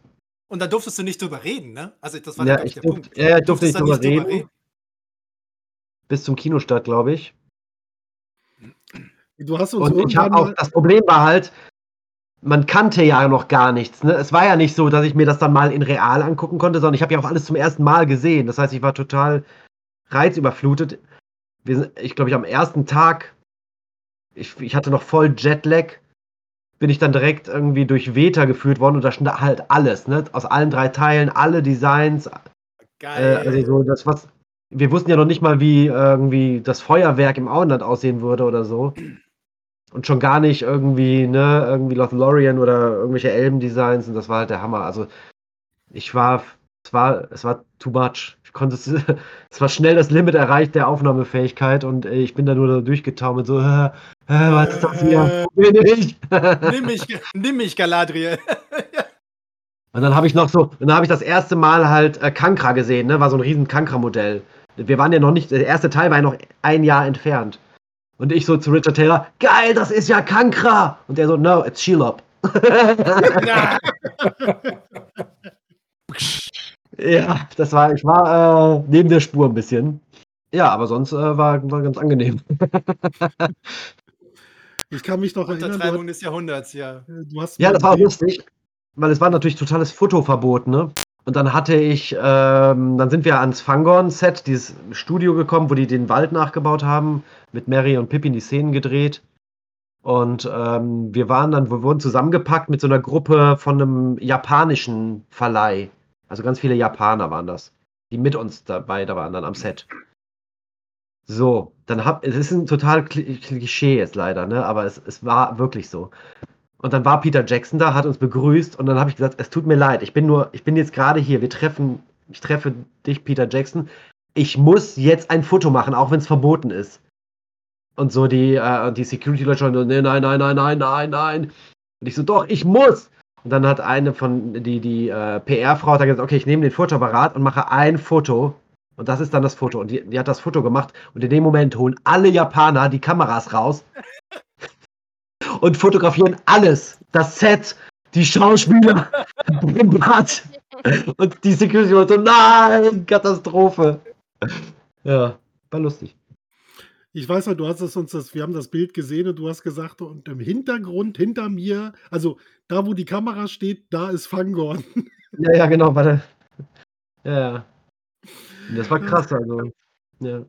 Und da durftest du nicht drüber reden, ne? Also das war Ja, ich der durf- Punkt. ja, ja, ich Du durfte nicht da drüber reden. Bis zum Kinostart, glaube ich. Du hast uns Und ich habe auch, das Problem war halt, man kannte ja noch gar nichts. Ne? Es war ja nicht so, dass ich mir das dann mal in real angucken konnte, sondern ich habe ja auch alles zum ersten Mal gesehen. Das heißt, ich war total reizüberflutet. Wir sind, ich glaube, ich am ersten Tag, ich, ich hatte noch voll Jetlag, bin ich dann direkt irgendwie durch Veta geführt worden und da stand halt alles, ne? Aus allen drei Teilen, alle Designs, äh, Geil. also so das, was. Wir wussten ja noch nicht mal, wie irgendwie das Feuerwerk im Auenland aussehen würde oder so. Und schon gar nicht irgendwie, ne, irgendwie Lothlorien oder irgendwelche Elben-Designs und das war halt der Hammer. Also, ich war, es war, es war too much. Ich konnte es, es war schnell das Limit erreicht der Aufnahmefähigkeit und äh, ich bin da nur durchgetaumelt, so, äh, äh, was ist das hier? Wo bin ich? Nimm mich, nimm mich, Galadriel. Und dann habe ich noch so, und dann habe ich das erste Mal halt äh, Kankra gesehen, ne? War so ein riesen Kankra-Modell. Wir waren ja noch nicht, der erste Teil war ja noch ein Jahr entfernt. Und ich so zu Richard Taylor, geil, das ist ja Kankra! Und er so, no, it's Shelob. Ja, das war, ich war äh, neben der Spur ein bisschen. Ja, aber sonst äh, war, war ganz angenehm. Ich kann mich noch erinnern, du, Untertreibung des Jahrhunderts, ja. du hast Ja, das war lustig, weil es war natürlich totales Fotoverbot, ne? Und dann hatte ich, ähm, dann sind wir ans Fangorn-Set, dieses Studio gekommen, wo die den Wald nachgebaut haben, mit Mary und Pippin die Szenen gedreht. Und ähm, wir waren dann, wir wurden zusammengepackt mit so einer Gruppe von einem japanischen Verleih. Also ganz viele Japaner waren das, die mit uns dabei da waren dann am Set. So, dann hab, es ist ein total Kli- Klischee jetzt leider, ne? Aber es, es war wirklich so. Und dann war Peter Jackson da, hat uns begrüßt und dann habe ich gesagt, es tut mir leid, ich bin nur, ich bin jetzt gerade hier, wir treffen, ich treffe dich, Peter Jackson. Ich muss jetzt ein Foto machen, auch wenn es verboten ist. Und so die, äh, die Security-Leute schon nee, nein, nein, nein, nein, nein, nein. Und ich so, doch, ich muss. Und dann hat eine von, die, die äh, PR-Frau hat gesagt, okay, ich nehme den Fotoapparat und mache ein Foto. Und das ist dann das Foto. Und die, die hat das Foto gemacht. Und in dem Moment holen alle Japaner die Kameras raus und fotografieren alles. Das Set, die Schauspieler, Bad. Und die Security war so, nein, Katastrophe. Ja, war lustig. Ich weiß noch, du hast es uns das, wir haben das Bild gesehen und du hast gesagt, und im Hintergrund, hinter mir, also da, wo die Kamera steht, da ist Fangorn. Ja, ja, genau, warte. Ja, ja. Das war krass, also. Ja.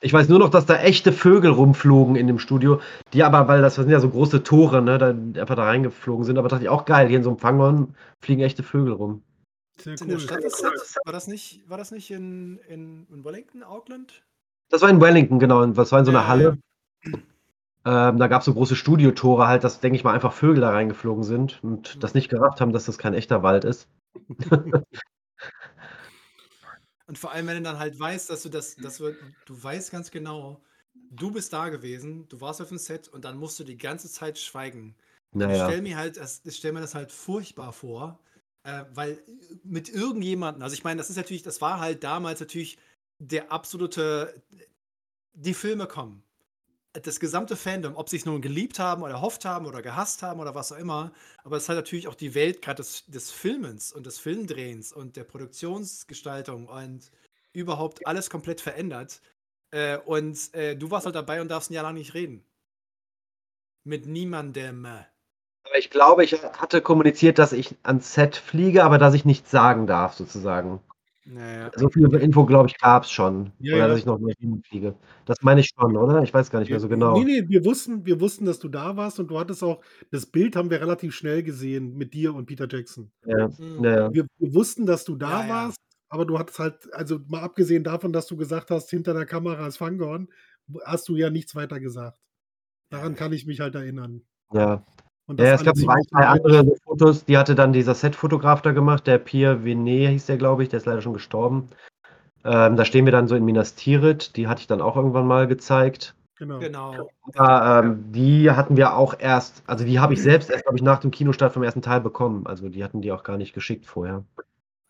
Ich weiß nur noch, dass da echte Vögel rumflogen in dem Studio, die aber, weil das sind ja so große Tore, ne, da einfach da reingeflogen sind, aber dachte ich auch geil, hier in so einem Fanghorn fliegen echte Vögel rum. Sehr in der cool. Das? War das nicht, war das nicht in, in, in Wellington, Auckland? Das war in Wellington, genau, das war in so einer Ja, Halle. Ähm, da gab es so große Studiotore halt, dass, denke ich mal, einfach Vögel da reingeflogen sind und das nicht gerafft haben, dass das kein echter Wald ist. Und vor allem, wenn du dann halt weißt, dass du das, dass du, du weißt ganz genau, du bist da gewesen, du warst auf dem Set und dann musst du die ganze Zeit schweigen. Ich Naja. stelle mir halt, das- ich stelle mir das halt furchtbar vor, äh, weil mit irgendjemandem, also ich meine, das ist natürlich, das war halt damals natürlich der absolute, die Filme kommen. Das gesamte Fandom, ob sie es nun geliebt haben oder hofft haben oder gehasst haben oder was auch immer, aber es hat natürlich auch die Welt gerade des, des Filmens und des Filmdrehens und der Produktionsgestaltung und überhaupt alles komplett verändert. Äh, und äh, du warst halt dabei und darfst ein Jahr lang nicht reden. Mit niemandem. Aber ich glaube, ich hatte kommuniziert, dass ich ans Set fliege, aber dass ich nichts sagen darf, sozusagen. Naja. So viel Info, glaube ich, gab es schon. Ja, oder ja. dass ich noch nicht fliege. Das meine ich schon, oder? Ich weiß gar nicht mehr so genau. Nee, nee, wir wussten, wir wussten, dass du da warst und du hattest auch, das Bild haben wir relativ schnell gesehen mit dir und Peter Jackson. Ja, Mhm. ja, Wir, wir wussten, dass du da warst, aber du hattest halt, also mal abgesehen davon, dass du gesagt hast, hinter der Kamera ist Fangorn, hast du ja nichts weiter gesagt. Daran kann ich mich halt erinnern. ja. Und Ja, das es gab zwei dramatisch. andere Fotos, die hatte dann dieser Setfotograf da gemacht, der Pierre Venet hieß der, glaube ich, der ist leider schon gestorben. Ähm, da stehen wir dann so in Minas Tirith, die hatte ich dann auch irgendwann mal gezeigt. Genau. Genau. Aber ähm, die hatten wir auch erst, also die habe ich selbst erst, glaube ich, nach dem Kinostart vom ersten Teil bekommen. Also die hatten die auch gar nicht geschickt vorher.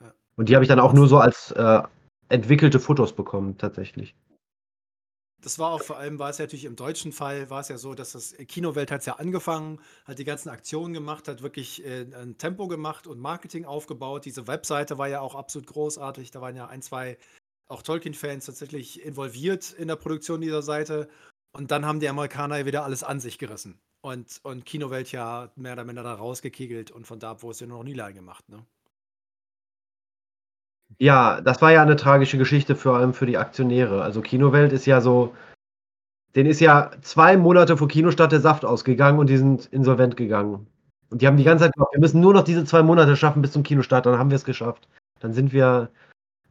Ja. Und die habe ich dann auch nur so als äh, entwickelte Fotos bekommen, tatsächlich. Das war auch vor allem, war es ja natürlich im deutschen Fall, war es ja so, dass das Kinowelt hat es ja angefangen, hat die ganzen Aktionen gemacht, hat wirklich äh, ein Tempo gemacht und Marketing aufgebaut. Diese Webseite war ja auch absolut großartig. Da waren ja ein, zwei auch Tolkien-Fans tatsächlich involviert in der Produktion dieser Seite. Und dann haben die Amerikaner ja wieder alles an sich gerissen. Und, und Kinowelt ja mehr oder minder da rausgekegelt und von da ab wurde es ja nur noch nie gemacht. Ne? Ja, das war ja eine tragische Geschichte, vor allem für die Aktionäre. Also Kinowelt ist ja so, den ist ja zwei Monate vor Kinostart der Saft ausgegangen und die sind insolvent gegangen. Und die haben die ganze Zeit gesagt, wir müssen nur noch diese zwei Monate schaffen bis zum Kinostart, dann haben wir es geschafft. Dann sind wir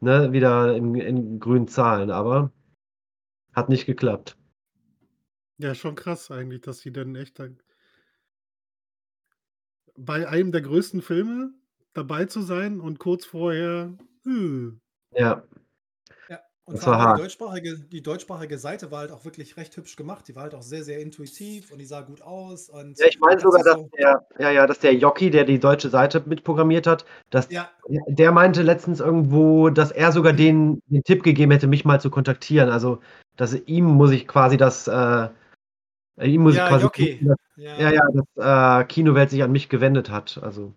ne, wieder in, in grünen Zahlen, aber hat nicht geklappt. Ja, schon krass eigentlich, dass die dann echt dann bei einem der größten Filme dabei zu sein und kurz vorher, äh, Ja. Ja, und Das war hart. die deutschsprachige, die deutschsprachige Seite war halt auch wirklich recht hübsch gemacht. Die war halt auch sehr, sehr intuitiv und die sah gut aus. Und Ja, ich meine sogar, dass so, der, ja, ja, dass der Jockey, der die deutsche Seite mitprogrammiert hat, dass ja, der meinte letztens irgendwo, dass er sogar den, den Tipp gegeben hätte, mich mal zu kontaktieren. Also, dass ihm muss ich quasi das, äh, ihm muss ich ja, quasi, Jockey. dass, Ja, ja, ja, dass äh, Kinowelt sich an mich gewendet hat. Also,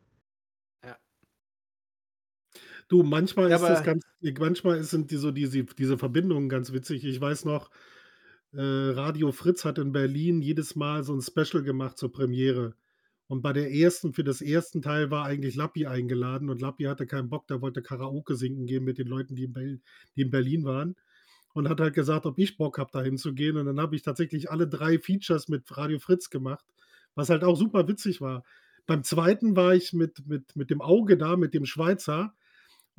Du, manchmal Ja, ist das ganz, manchmal sind die so diese, diese Verbindungen ganz witzig. Ich weiß noch, äh, Radio Fritz hat in Berlin jedes Mal so ein Special gemacht zur Premiere. Und bei der ersten, für das ersten Teil war eigentlich Lappi eingeladen und Lappi hatte keinen Bock, der wollte Karaoke singen gehen mit den Leuten, die in, Berlin, die in Berlin waren. Und hat halt gesagt, ob ich Bock habe, da hinzugehen. Und dann habe ich tatsächlich alle drei Features mit Radio Fritz gemacht, was halt auch super witzig war. Beim zweiten war ich mit, mit, mit dem Auge da, mit dem Schweizer.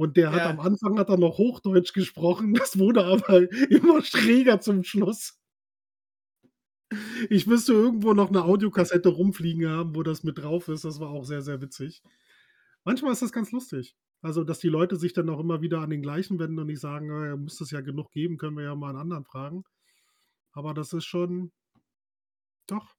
Und der hat Ja. am Anfang hat er noch Hochdeutsch gesprochen, das wurde aber immer schräger zum Schluss. Ich müsste irgendwo noch eine Audiokassette rumfliegen haben, wo das mit drauf ist. Das war auch sehr, sehr witzig. Manchmal ist das ganz lustig. Also, dass die Leute sich dann auch immer wieder an den gleichen wenden und nicht sagen, äh, muss es ja genug geben, können wir ja mal einen anderen fragen. Aber das ist schon doch.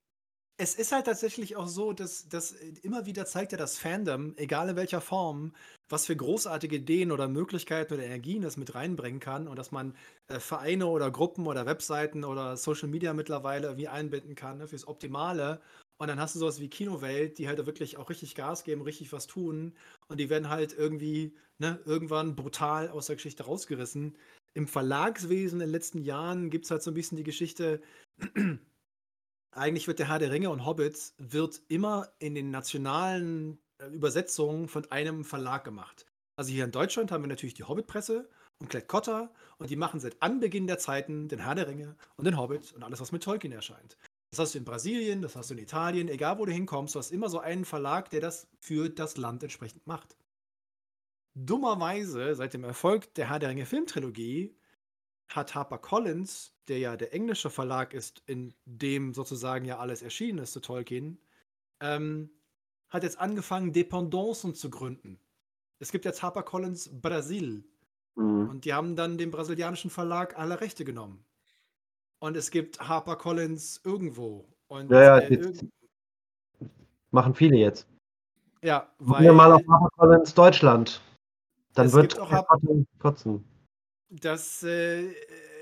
Es ist halt tatsächlich auch so, dass, dass äh, immer wieder zeigt ja das Fandom, egal in welcher Form, was für großartige Ideen oder Möglichkeiten oder Energien es mit reinbringen kann und dass man äh, Vereine oder Gruppen oder Webseiten oder Social Media mittlerweile irgendwie einbinden kann ne, fürs Optimale. Und dann hast du sowas wie Kinowelt, die halt wirklich auch richtig Gas geben, richtig was tun. Und die werden halt irgendwie ne, irgendwann brutal aus der Geschichte rausgerissen. Im Verlagswesen in den letzten Jahren gibt es halt so ein bisschen die Geschichte, eigentlich wird der Herr der Ringe und Hobbits wird immer in den nationalen äh, Übersetzungen von einem Verlag gemacht. Also hier in Deutschland haben wir natürlich die Hobbit-Presse und Klett Cotta und die machen seit Anbeginn der Zeiten den Herr der Ringe und den Hobbit und alles, was mit Tolkien erscheint. Das hast du in Brasilien, das hast du in Italien, egal wo du hinkommst, du hast immer so einen Verlag, der das für das Land entsprechend macht. Dummerweise, seit dem Erfolg der Herr der Ringe Filmtrilogie, hat HarperCollins, der ja der englische Verlag ist, in dem sozusagen ja alles erschienen ist zu Tolkien, ähm, hat jetzt angefangen, Dependancen zu gründen. Es gibt jetzt HarperCollins Brasil mhm. und die haben dann dem brasilianischen Verlag alle Rechte genommen. Und es gibt HarperCollins irgendwo. Und Ja, ja, irg- machen viele jetzt. ja, weil wir mal auf HarperCollins Deutschland. Dann Es wird gibt auch Kotte kotzen. Das äh,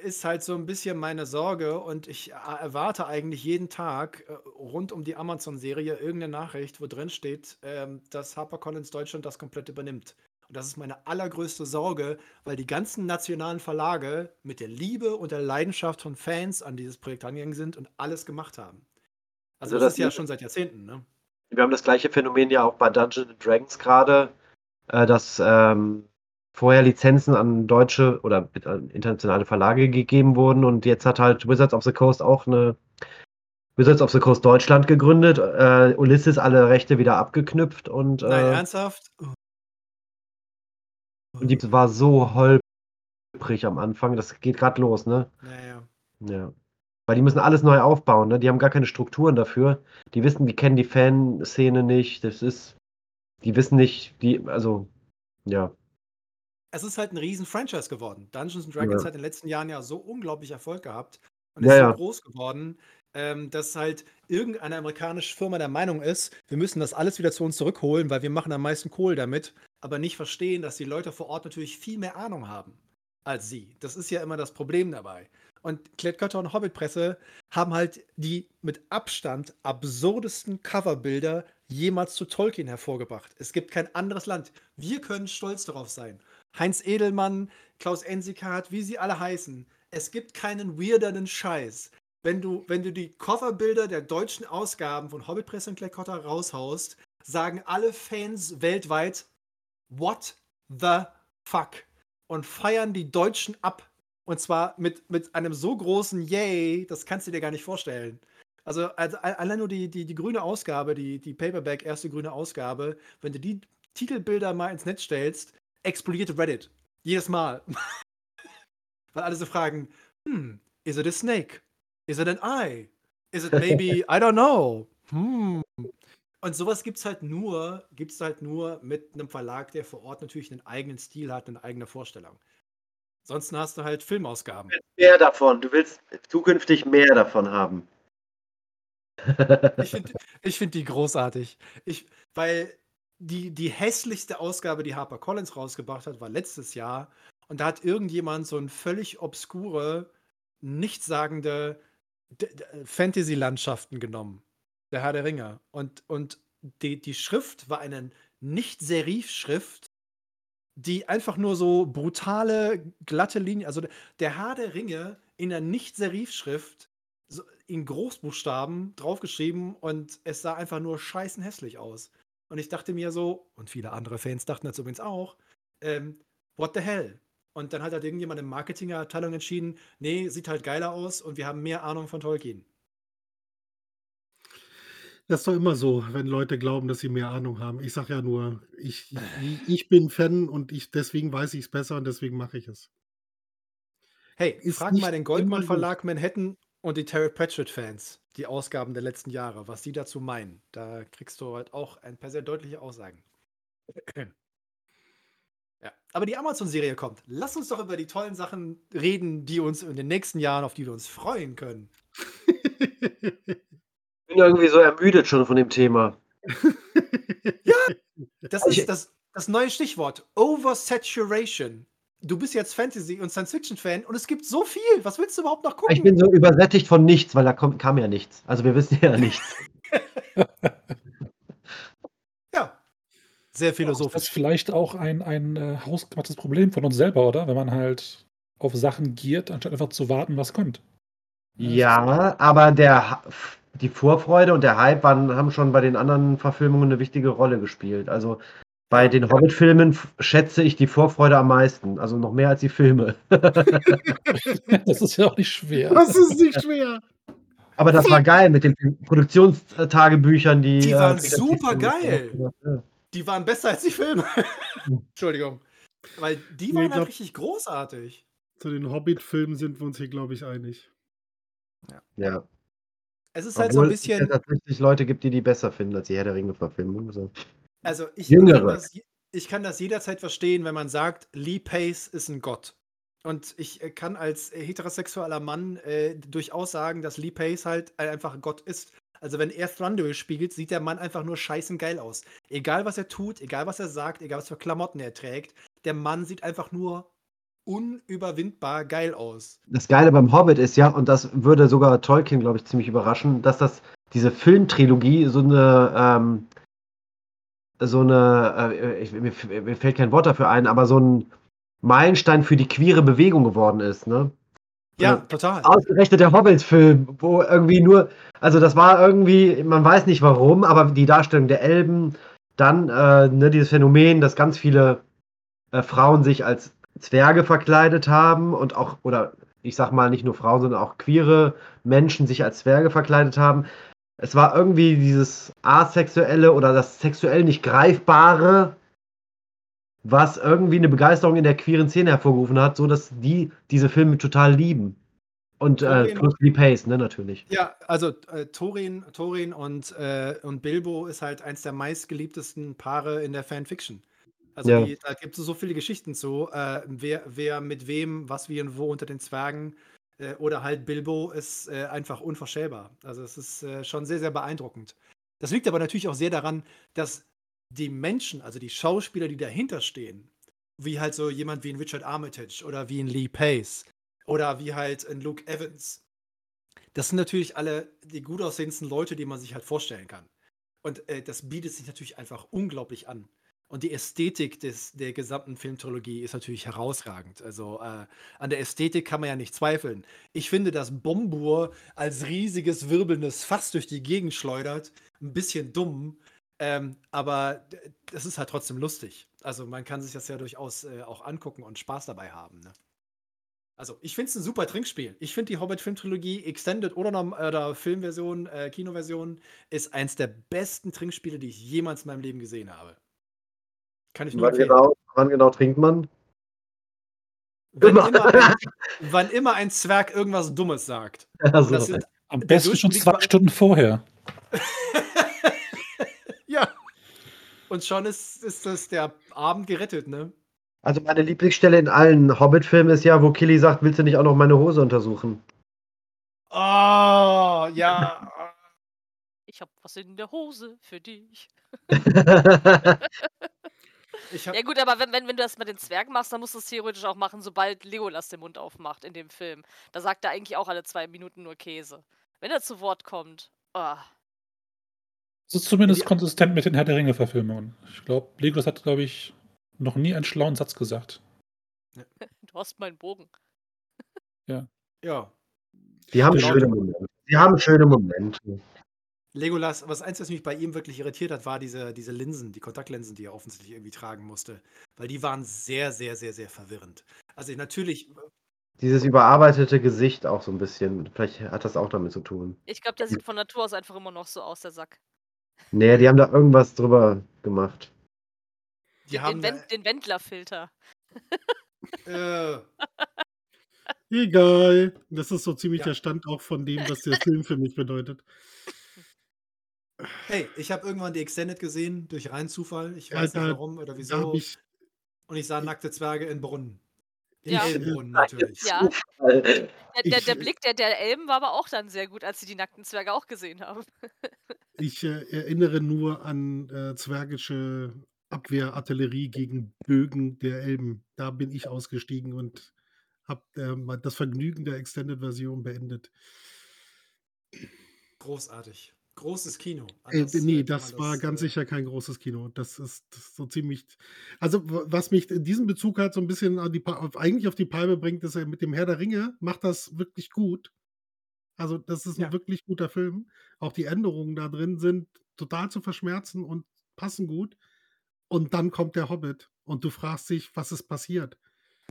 ist halt so ein bisschen meine Sorge und ich äh, erwarte eigentlich jeden Tag äh, rund um die Amazon-Serie irgendeine Nachricht, wo drin steht, ähm, dass HarperCollins Deutschland das komplett übernimmt. Und das ist meine allergrößte Sorge, weil die ganzen nationalen Verlage mit der Liebe und der Leidenschaft von Fans an dieses Projekt angegangen sind und alles gemacht haben. Also, Also das, das ist ja schon seit Jahrzehnten, ne? Wir haben das gleiche Phänomen ja auch bei Dungeons Dragons gerade, äh, dass ähm, vorher Lizenzen an deutsche oder an internationale Verlage gegeben wurden und jetzt hat halt Wizards of the Coast auch eine Wizards of the Coast Deutschland gegründet, äh, Ulysses alle Rechte wieder abgeknüpft und, Nein, äh, ernsthaft? und die war so holprig am Anfang, das geht gerade los, ne? Naja. Ja. Weil die müssen alles neu aufbauen, ne? Die haben gar keine Strukturen dafür. Die wissen, die kennen die Fanszene nicht. Das ist, die wissen nicht, die, also, ja. Es ist halt ein riesen Franchise geworden. Dungeons and Dragons Ja. hat in den letzten Jahren ja so unglaublich Erfolg gehabt und Ja, ist so ja. groß geworden, ähm, dass halt irgendeine amerikanische Firma der Meinung ist, wir müssen das alles wieder zu uns zurückholen, weil wir machen am meisten Kohl damit, aber nicht verstehen, dass die Leute vor Ort natürlich viel mehr Ahnung haben als sie. Das ist ja immer das Problem dabei. Und Klett und Hobbit-Presse haben halt die mit Abstand absurdesten Coverbilder jemals zu Tolkien hervorgebracht. Es gibt kein anderes Land. Wir können stolz darauf sein. Heinz Edelmann, Klaus Ensikat, wie sie alle heißen. Es gibt keinen weirderen Scheiß. Wenn du, wenn du die Coverbilder der deutschen Ausgaben von Hobbitpresse und Klett raushaust, sagen alle Fans weltweit, what the fuck? Und feiern die Deutschen ab. Und zwar mit, mit einem so großen Yay, das kannst du dir gar nicht vorstellen. Also, also allein nur die, die, die grüne Ausgabe, die, die Paperback, erste grüne Ausgabe, wenn du die Titelbilder mal ins Netz stellst, explodiert Reddit. Jedes Mal. Weil alle so fragen, hm, is it a snake? Is it an eye? Is it maybe, I don't know. Hm. Und sowas gibt es halt nur, gibt's halt nur mit einem Verlag, der vor Ort natürlich einen eigenen Stil hat, eine eigene Vorstellung. Ansonsten hast du halt Filmausgaben. Mehr davon. Du willst zukünftig mehr davon haben. Ich finde ich find die großartig. Ich, weil die, die hässlichste Ausgabe, die Harper Collins rausgebracht hat, war letztes Jahr. Und da hat irgendjemand so ein völlig obskure, nichtssagende Fantasy-Landschaften genommen. Der Herr der Ringe. Und, und die, die Schrift war eine Nicht-Serif-Schrift, die einfach nur so brutale, glatte Linien, also der Herr der Ringe in der Nicht-Serif-Schrift in Großbuchstaben draufgeschrieben und es sah einfach nur scheißen hässlich aus. Und ich dachte mir so, und viele andere Fans dachten das übrigens auch, ähm, what the hell? Und dann hat halt irgendjemand der Marketingabteilung entschieden, nee, sieht halt geiler aus und wir haben mehr Ahnung von Tolkien. Das ist doch immer so, wenn Leute glauben, dass sie mehr Ahnung haben. Ich sage ja nur, ich, ich, ich bin Fan und ich, deswegen weiß ich es besser und deswegen mache ich es. Hey, Ist frag mal den Goldmann gut. Verlag Manhattan und die Terry Pratchett-Fans, die Ausgaben der letzten Jahre, was die dazu meinen. Da kriegst du halt auch ein paar sehr deutliche Aussagen. Ja, aber die Amazon-Serie kommt. Lass uns doch über die tollen Sachen reden, die uns in den nächsten Jahren, auf die wir uns freuen können. Ich bin irgendwie so ermüdet schon von dem Thema. Das Ich- ist das, das neue Stichwort. Oversaturation. Du bist jetzt Fantasy- und Science-Fiction-Fan und es gibt so viel. Was willst du überhaupt noch gucken? Ich bin so übersättigt von nichts, weil da kommt, kam ja nichts. Also wir wissen ja nichts. ja. Sehr Das philosophisch. ist vielleicht auch ein, ein äh, hausgemachtes Problem von uns selber, oder? Wenn man halt auf Sachen giert, anstatt einfach zu warten, was kommt. Ja, aber der, die Vorfreude und der Hype waren, haben schon bei den anderen Verfilmungen eine wichtige Rolle gespielt. Also bei den Hobbit-Filmen schätze ich die Vorfreude am meisten. Also noch mehr als die Filme. das ist ja auch nicht schwer. Das ist nicht schwer. Aber das war geil mit den Produktionstagebüchern, die. Die äh, waren Peter super geil. Ja. Die waren besser als die Filme. Entschuldigung. Weil die Nee, waren ich halt glaub- richtig großartig. Zu den Hobbit-Filmen sind wir uns hier, glaube ich, einig. Ja. Es ist halt so ein Obwohl es ja bisschen. tatsächlich Leute gibt, die die besser finden als die Herr der Ringe-Verfilmung. So. Also ich, Jüngere. kann das, ich kann das jederzeit verstehen, wenn man sagt, Lee Pace ist ein Gott. Und ich äh, kann als heterosexueller Mann äh, durchaus sagen, dass Lee Pace halt einfach ein Gott ist. Also wenn er Thranduil spielt, sieht der Mann einfach nur scheißen geil aus. Egal was er tut, egal was er sagt, egal was für Klamotten er trägt, der Mann sieht einfach nur unüberwindbar geil aus. Das Geile beim Hobbit ist ja, und das würde sogar Tolkien, glaube ich, ziemlich überraschen, dass das diese Filmtrilogie so eine, ähm, so eine, äh, ich, mir, mir fällt kein Wort dafür ein, aber so ein Meilenstein für die queere Bewegung geworden ist, ne? Ja, Ja. total. Ausgerechnet der Hobbit-Film, wo irgendwie nur, also das war irgendwie, man weiß nicht warum, aber die Darstellung der Elben, dann äh, ne, dieses Phänomen, dass ganz viele äh, Frauen sich als Zwerge verkleidet haben und auch, oder ich sag mal nicht nur Frauen, sondern auch queere Menschen sich als Zwerge verkleidet haben. Es war irgendwie dieses asexuelle oder das sexuell nicht greifbare, was irgendwie eine Begeisterung in der queeren Szene hervorgerufen hat, so dass die diese Filme total lieben. Und äh, plus Lee Pace, ne, natürlich. Ja, also äh, Thorin, Thorin und, äh, und Bilbo ist halt eins der meistgeliebtesten Paare in der Fanfiction. Also Ja. die, da gibt es so viele Geschichten zu, äh, wer, wer mit wem, was wie und wo unter den Zwergen äh, oder halt Bilbo ist äh, einfach unvorstellbar. Also es ist äh, schon sehr, sehr beeindruckend. Das liegt aber natürlich auch sehr daran, dass die Menschen, also die Schauspieler, die dahinter stehen, wie halt so jemand wie ein Richard Armitage oder wie ein Lee Pace oder wie halt ein Luke Evans, das sind natürlich alle die gut aussehendsten Leute, die man sich halt vorstellen kann. Und äh, das bietet sich natürlich einfach unglaublich an. Und die Ästhetik des, der gesamten Filmtrilogie ist natürlich herausragend. Also äh, an der Ästhetik kann man ja nicht zweifeln. Ich finde, dass Bombur als riesiges, wirbelndes Fass durch die Gegend schleudert, ein bisschen dumm. Ähm, aber das ist halt trotzdem lustig. Also man kann sich das ja durchaus äh, auch angucken und Spaß dabei haben. Ne? Also, ich finde es ein super Trinkspiel. Ich finde die Hobbit-Filmtrilogie, Extended oder, norm- oder Filmversion, äh, Kinoversion, ist eins der besten Trinkspiele, die ich jemals in meinem Leben gesehen habe. Kann ich nur Wann genau, wann genau trinkt man? Wann, Immer. immer ein, wann immer ein Zwerg irgendwas Dummes sagt. Also, das sind, Am besten schon zwei Stunden vorher. Ja. Und schon ist, ist das der Abend gerettet, ne? Also meine Lieblingsstelle in allen Hobbit-Filmen ist ja, wo Killy sagt, willst du nicht auch noch meine Hose untersuchen? Oh, ja. Ich hab was in der Hose für dich. Ja gut, aber wenn, wenn, wenn du das mit den Zwergen machst, dann musst du es theoretisch auch machen, sobald Legolas den Mund aufmacht in dem Film. Da sagt er eigentlich auch alle zwei Minuten nur Käse. Wenn er zu Wort kommt. ah, Das ist zumindest Ja. konsistent mit den Herr der Ringe-Verfilmungen. Ich glaube, Legolas hat, glaube ich, noch nie einen schlauen Satz gesagt. du hast meinen Bogen. ja. Die haben Genau. schöne Momente. Die haben schöne Momente. Legolas, was eins, was mich bei ihm wirklich irritiert hat, war diese, diese Linsen, die Kontaktlinsen, die er offensichtlich irgendwie tragen musste. Weil die waren sehr, sehr, sehr, sehr verwirrend. Also natürlich, Dieses überarbeitete Gesicht auch so ein bisschen. Vielleicht hat das auch damit zu tun. Ich glaube, der sieht von Natur aus einfach immer noch so aus, der Sack. Nee, die haben da irgendwas drüber gemacht. die Den, haben. den, Wend, den Wendlerfilter. äh, Egal. Das ist so ziemlich Ja. der Stand auch von dem, was der Film für mich bedeutet. Hey, ich habe irgendwann die Extended gesehen, durch reinen Zufall. Ich Ja, weiß da- nicht warum oder wieso. ich, Und ich sah nackte Zwerge in Brunnen. In Ja. Elbenbrunnen natürlich. Ja. Der, der, der Blick der, der Elben war aber auch dann sehr gut, als sie die nackten Zwerge auch gesehen haben. ich äh, erinnere nur an äh, zwergische Abwehrartillerie gegen Bögen der Elben. Da bin ich ausgestiegen und habe äh, das Vergnügen der Extended-Version beendet. Großartig. Großes Kino. Äh, nee, äh, das man war ganz äh, sicher kein großes Kino. Das ist, das ist so ziemlich. Also, was mich in diesem Bezug halt so ein bisschen an die, eigentlich auf die Palme bringt, ist er mit dem Herr der Ringe macht das wirklich gut. Also, das ist ein Ja. wirklich guter Film. Auch die Änderungen da drin sind total zu verschmerzen und passen gut. Und dann kommt der Hobbit und du fragst dich, was ist passiert?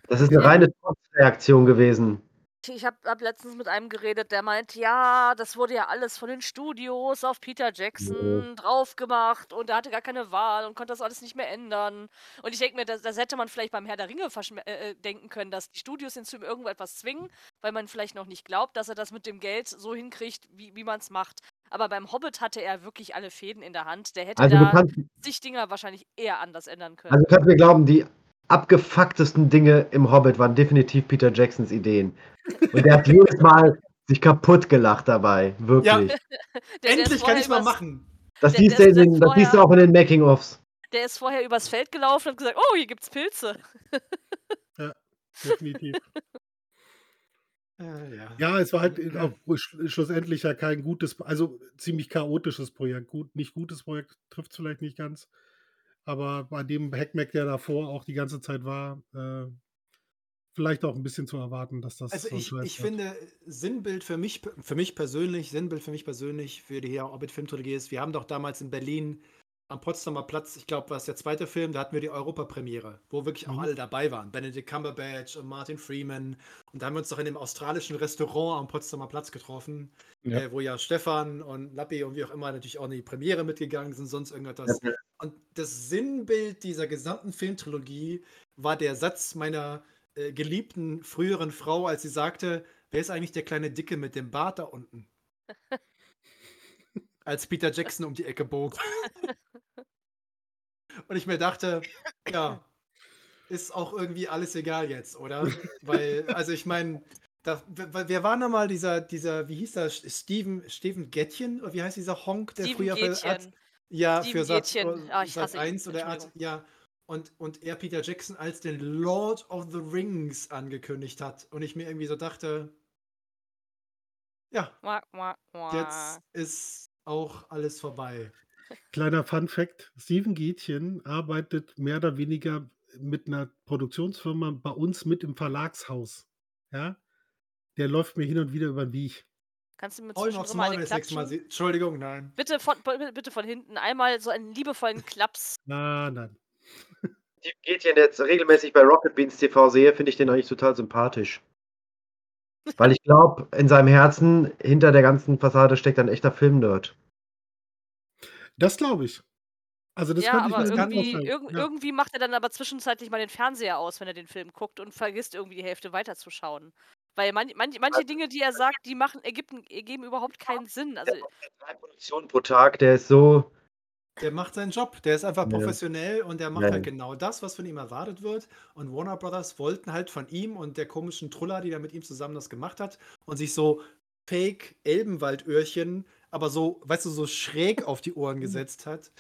Das ist eine Ja. reine Trotzreaktion gewesen. Ich habe hab letztens mit einem geredet, der meint, ja, das wurde ja alles von den Studios auf Peter Jackson drauf gemacht und er hatte gar keine Wahl und konnte das alles nicht mehr ändern. Und ich denke mir, das, das hätte man vielleicht beim Herr der Ringe äh, äh, denken können, dass die Studios ihn zu ihm irgendetwas zwingen, weil man vielleicht noch nicht glaubt, dass er das mit dem Geld so hinkriegt, wie, wie man es macht. Aber beim Hobbit hatte er wirklich alle Fäden in der Hand. Der hätte Also du da kannst, sich Dinger wahrscheinlich eher anders ändern können. also du kannst mir glauben, die abgefucktesten Dinge im Hobbit waren definitiv Peter Jacksons Ideen. Und er hat jedes Mal sich kaputt gelacht dabei. Wirklich. Der- der ist Endlich kann vorher ich mal übers- machen. Das, Der- siehst der du vorher- auch in den Making-ofs. Der ist vorher übers Feld gelaufen und hat gesagt, oh, hier gibt's Pilze. Definitiv. Äh, ja. Ja, es war halt auch schlussendlich ja kein gutes, also ziemlich chaotisches Projekt. Gut, nicht gutes Projekt trifft es vielleicht nicht ganz. Aber bei dem Hackmack, der davor auch die ganze Zeit war, äh, vielleicht auch ein bisschen zu erwarten, dass das Also so ich, ich finde, Sinnbild für mich, für mich persönlich, Sinnbild für mich persönlich für die Hobbit Filmtrilogie ist, wir haben doch damals in Berlin am Potsdamer Platz, ich glaube, war es der zweite Film, da hatten wir die Europapremiere, wo wirklich auch Mhm. alle dabei waren. Benedict Cumberbatch und Martin Freeman. Und da haben wir uns doch in dem australischen Restaurant am Potsdamer Platz getroffen, Ja. Äh, wo ja Stefan und Lappi und wie auch immer natürlich auch in die Premiere mitgegangen sind, sonst irgendetwas. Und das Sinnbild dieser gesamten Filmtrilogie war der Satz meiner äh, geliebten früheren Frau, als sie sagte, wer ist eigentlich der kleine Dicke mit dem Bart da unten? als Peter Jackson um die Ecke bog. Und ich mir dachte, ja, ist auch irgendwie alles egal jetzt, oder? Weil, also ich meine, da, wer war nochmal dieser, dieser, wie hieß das, Steven, Steven Gettchen? Oder wie heißt dieser Honk, der Steven früher Arzt. Ja, Steven für Satz. Ah, ich Sat hasse ihn. 1 oder Art, ja. Und, und er Peter Jackson als den Lord of the Rings angekündigt hat. Und ich mir irgendwie so dachte, ja, Mua, mua, mua. jetzt ist auch alles vorbei. Kleiner Fun Fact: Steven Gätchen arbeitet mehr oder weniger mit einer Produktionsfirma bei uns mit im Verlagshaus. Ja, der läuft mir hin und wieder über den Weg. Kannst du mir zwischendrin mal eine wenn das nächste Mal klatschen? sie- Entschuldigung, nein. Bitte von, bitte von hinten einmal so einen liebevollen Klaps. Na, nein. Steve Gätchen jetzt regelmäßig bei Rocket Beans TV sehe, finde ich den eigentlich total sympathisch. Weil ich glaube, in seinem Herzen, hinter der ganzen Fassade steckt ein echter Filmnerd. Das glaube ich. Also das ja, könnte ich aber irgendwie, vorstellen. irg Ja. irgendwie macht er dann aber zwischenzeitlich mal den Fernseher aus, wenn er den Film guckt und vergisst irgendwie die Hälfte weiterzuschauen. Weil man, man, manche Dinge, die er sagt, die machen, ergeben, ergeben überhaupt keinen Sinn. Also, Drei Produktionen pro Tag, der ist so. Der macht seinen Job. Der ist einfach Ja. professionell und der macht Ja, halt ja. genau das, was von ihm erwartet wird. Und Warner Brothers wollten halt von ihm und der komischen Truller, die da mit ihm zusammen das gemacht hat und sich so Fake Elbenwaldöhrchen, aber so, weißt du, so schräg auf die Ohren gesetzt hat.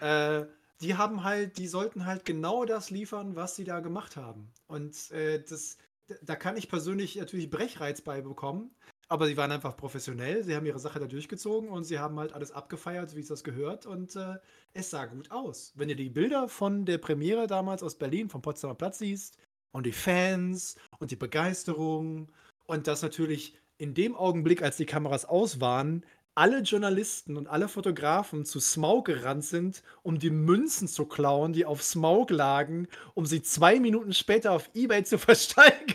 Äh, die haben halt, die sollten halt genau das liefern, was sie da gemacht haben. Und äh, das, da kann ich persönlich natürlich Brechreiz bei bekommen. Aber sie waren einfach professionell, sie haben ihre Sache da durchgezogen und sie haben halt alles abgefeiert, wie es das gehört. Und äh, es sah gut aus. Wenn ihr die Bilder von der Premiere damals aus Berlin, vom Potsdamer Platz siehst und die Fans und die Begeisterung und das natürlich in dem Augenblick, als die Kameras aus waren, alle Journalisten und alle Fotografen zu Smaug gerannt sind, um die Münzen zu klauen, die auf Smaug lagen, um sie zwei Minuten später auf Ebay zu versteigern.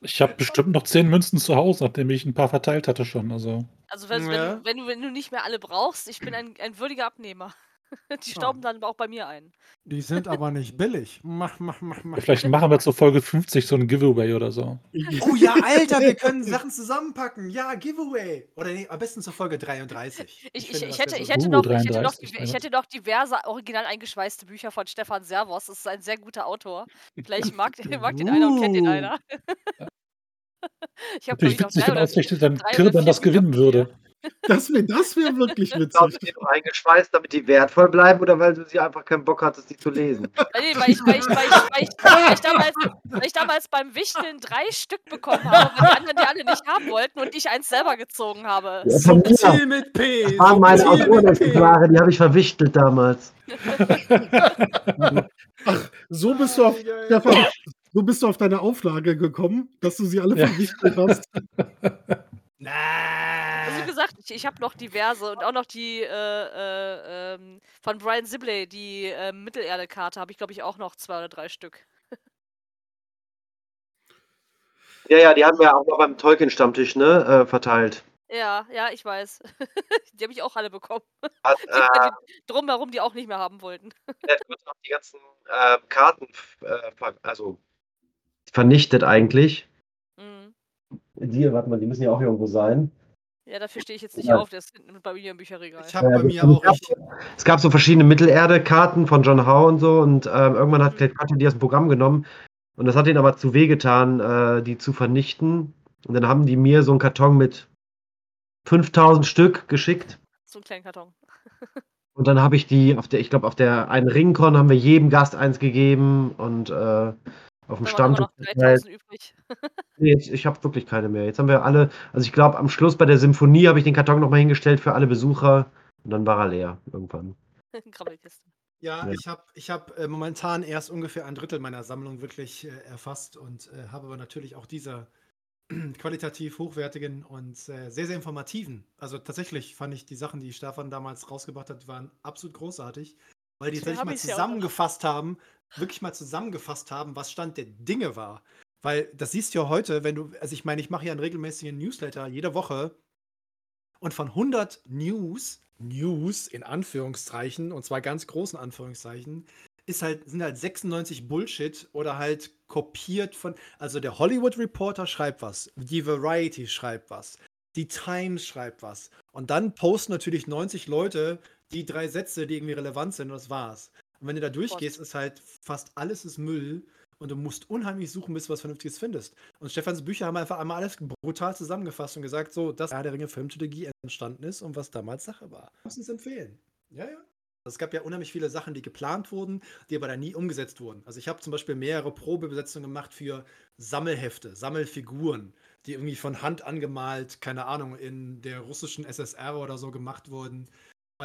Ich habe bestimmt noch zehn Münzen zu Hause, nachdem ich ein paar verteilt hatte schon. Also Also wenn, Ja. wenn, wenn, du, wenn du nicht mehr alle brauchst, ich bin ein, ein würdiger Abnehmer. Die stauben dann auch bei mir ein. Die sind aber nicht billig. Mach, mach, mach, mach. vielleicht machen wir zur Folge 50 so ein Giveaway oder so. Oh ja, Alter, wir können Sachen zusammenpacken. Ja, Giveaway. Oder nee, am besten zur Folge 33. Ich, ich, finde, ich, das hätte, ich, noch, ich, hätte noch, 33, ich hätte noch diverse original eingeschweißte Bücher von Stefan Servos. Das ist ein sehr guter Autor. Vielleicht mag, mag den einer und kennt den Uh. einer. Ich habe Natürlich witzig, wenn ausgerechnet dann Kirban vier das gewinnen würde. Das wäre das wär wirklich Glaubst du, witzig. die noch eingeschweißt, damit die wertvoll bleiben oder weil du sie einfach keinen Bock hattest, die zu lesen? Weil, nee, weil, ich, weil, ich, weil, ich, weil, ich, weil, ich damals, weil ich damals beim Wichteln drei Stück bekommen habe, weil die anderen die alle nicht haben wollten und ich eins selber gezogen habe. Ja. Subtil mit P. Das waren meine subtil mit P. Autorenexemplare, die habe ich verwichtelt damals. So bist du auf. Stefan, so bist du auf deine Auflage gekommen, dass du sie alle Ja. verwichtelt hast. Also wie gesagt, ich, ich habe noch diverse und auch noch die äh, äh, ähm, von Brian Sibley, die äh, Mittelerde-Karte, habe ich glaube ich auch noch zwei oder drei Stück. Ja, ja, die haben wir auch noch beim Tolkien-Stammtisch ne, äh, verteilt. Ja, ja, ich weiß. die habe ich auch alle bekommen. Hat, Die, äh, die drumherum, die auch nicht mehr haben wollten. kurz noch die ganzen äh, Karten äh, also vernichtet eigentlich. Mhm. Die, warte mal, die müssen ja auch irgendwo sein. Ja, dafür stehe ich jetzt nicht Ja. auf, der ist hinten bei mir im Bücherregal. Ich habe Ja, bei mir das- auch richtig. Es gab so verschiedene Mittelerde-Karten von John Howe und so und ähm, irgendwann hat Mhm. Kate Cutter die aus dem Programm genommen und das hat ihnen aber zu weh getan, äh, die zu vernichten. Und dann haben die mir so einen Karton mit 5000 Stück geschickt So einen kleinen Karton. und dann habe ich die auf der, ich glaube, auf der einen Ringcon haben wir jedem Gast eins gegeben und äh, auf dem Da waren immer Stammtisch. noch verteilt. 3000 übrig. Nee, jetzt, ich habe wirklich keine mehr. Jetzt haben wir alle, also ich glaube, am Schluss bei der Symphonie habe ich den Karton nochmal hingestellt für alle Besucher und dann war er leer irgendwann. Ja, Ja. ich habe ich hab, äh, momentan erst ungefähr ein Drittel meiner Sammlung wirklich äh, erfasst und äh, habe aber natürlich auch diese qualitativ hochwertigen und äh, sehr, sehr informativen. Also tatsächlich fand ich die Sachen, die Stefan damals rausgebracht hat, waren absolut großartig, weil die tatsächlich mal ja zusammengefasst haben, wirklich mal zusammengefasst haben, was Stand der Dinge war. Weil das siehst du ja heute, wenn du, also ich meine, ich mache ja einen regelmäßigen Newsletter jede Woche und von 100 News, News in Anführungszeichen, und zwar ganz großen Anführungszeichen, ist halt, sind halt 96 Bullshit oder halt kopiert von, also der Hollywood Reporter schreibt was, die Variety schreibt was, die Times schreibt was. Und dann posten natürlich 90 Leute die drei Sätze, die irgendwie relevant sind, und das war's. Und wenn du da durchgehst, ist halt fast alles ist Müll und du musst unheimlich suchen, bis du was Vernünftiges findest. Und Stefans Bücher haben einfach einmal alles brutal zusammengefasst und gesagt, so, dass Herr der Ringe Filmtrilogie entstanden ist und was damals Sache war. Muss uns empfehlen. Ja, ja. Es gab ja unheimlich viele Sachen, die geplant wurden, die aber dann nie umgesetzt wurden. Also ich habe zum Beispiel mehrere Probebesetzungen gemacht für Sammelhefte, Sammelfiguren, die irgendwie von Hand angemalt, keine Ahnung, in der russischen SSR oder so gemacht wurden.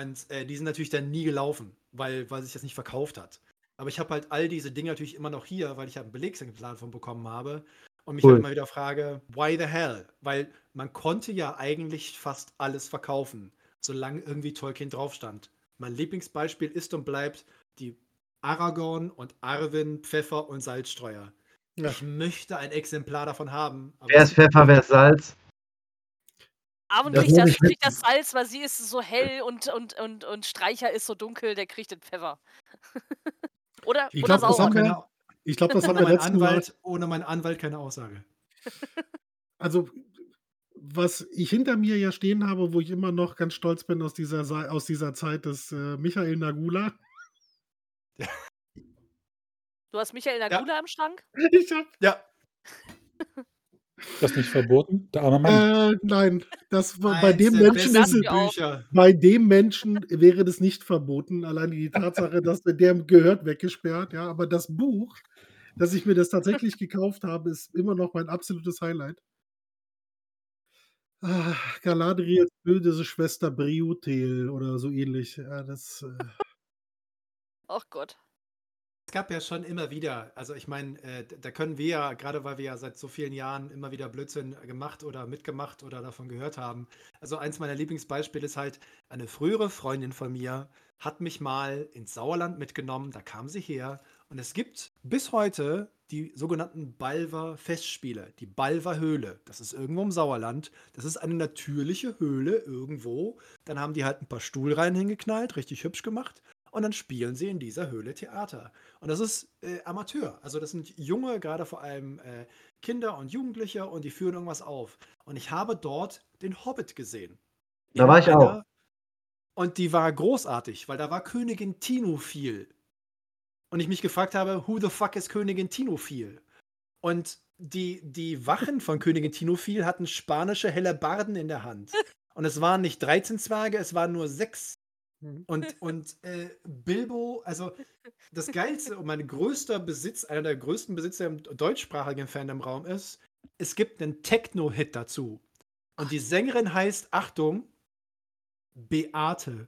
Und äh, die sind natürlich dann nie gelaufen, weil, weil sich das nicht verkauft hat. Aber ich habe halt all diese Dinge natürlich immer noch hier, weil ich halt einen Belegexemplar von bekommen habe. Und mich Cool. halt immer wieder frage, why the hell? Weil man konnte ja eigentlich fast alles verkaufen, solange irgendwie Tolkien drauf stand. Mein Lieblingsbeispiel ist und bleibt die Aragorn und Arwen Pfeffer und Salzstreuer. Ja. Ich möchte ein Exemplar davon haben. Wer ist Pfeffer, wer ist Salz? Das kriegt das, ich kriegt das Salz, weil sie ist so hell und, und, und, und Streicher ist so dunkel, der kriegt den Pfeffer. oder Ich oder glaub, das Sauron. wir- keine, Ich glaube, das haben ohne, wir meinen letzten Mal. Anwalt, ohne meinen Anwalt keine Aussage. Also, was ich hinter mir ja stehen habe, wo ich immer noch ganz stolz bin aus dieser, aus dieser Zeit, ist äh, Michael Nagula. Du hast Michael Nagula im Schrank? Ich hab, Ja, das nicht verboten? Der arme Mann. äh, nein, das war, bei dem Menschen ist es, bei dem Menschen wäre das nicht verboten. Allein die Tatsache, dass der der gehört weggesperrt, ja. Aber das Buch, dass ich mir das tatsächlich gekauft habe, ist immer noch mein absolutes Highlight. Ah, Galadriels böse Schwester Briutel oder so ähnlich. Ja, das, äh, Ach Gott. Gab ja schon immer wieder, also ich meine, äh, da können wir ja, gerade weil wir ja seit so vielen Jahren immer wieder Blödsinn gemacht oder mitgemacht oder davon gehört haben. Also eins meiner Lieblingsbeispiele ist halt, eine frühere Freundin von mir hat mich mal ins Sauerland mitgenommen, da kam sie her und es gibt bis heute die sogenannten Balver Festspiele, die Balver Höhle. Das ist irgendwo im Sauerland. Das ist eine natürliche Höhle irgendwo. Dann haben die halt ein paar Stuhlreihen hingeknallt, richtig hübsch gemacht. Und dann spielen sie in dieser Höhle Theater. Und das ist äh, Amateur. Also das sind junge, gerade vor allem äh, Kinder und Jugendliche und die führen irgendwas auf. Und ich habe dort den Hobbit gesehen. Da war ich auch. Und die war großartig, weil da war Königin Tinofil. Und ich mich gefragt habe, who the fuck ist Königin Tinofil? Und die, die Wachen von Königin Tinofil hatten spanische Hellebarden in der Hand. Und es waren nicht 13 Zwerge, es waren nur sechs. Und, und äh, Bilbo, also das Geilste und mein größter Besitz, einer der größten Besitzer im deutschsprachigen Fandom-Raum ist, es gibt einen Techno-Hit dazu. Und die Sängerin heißt, Achtung, Beate.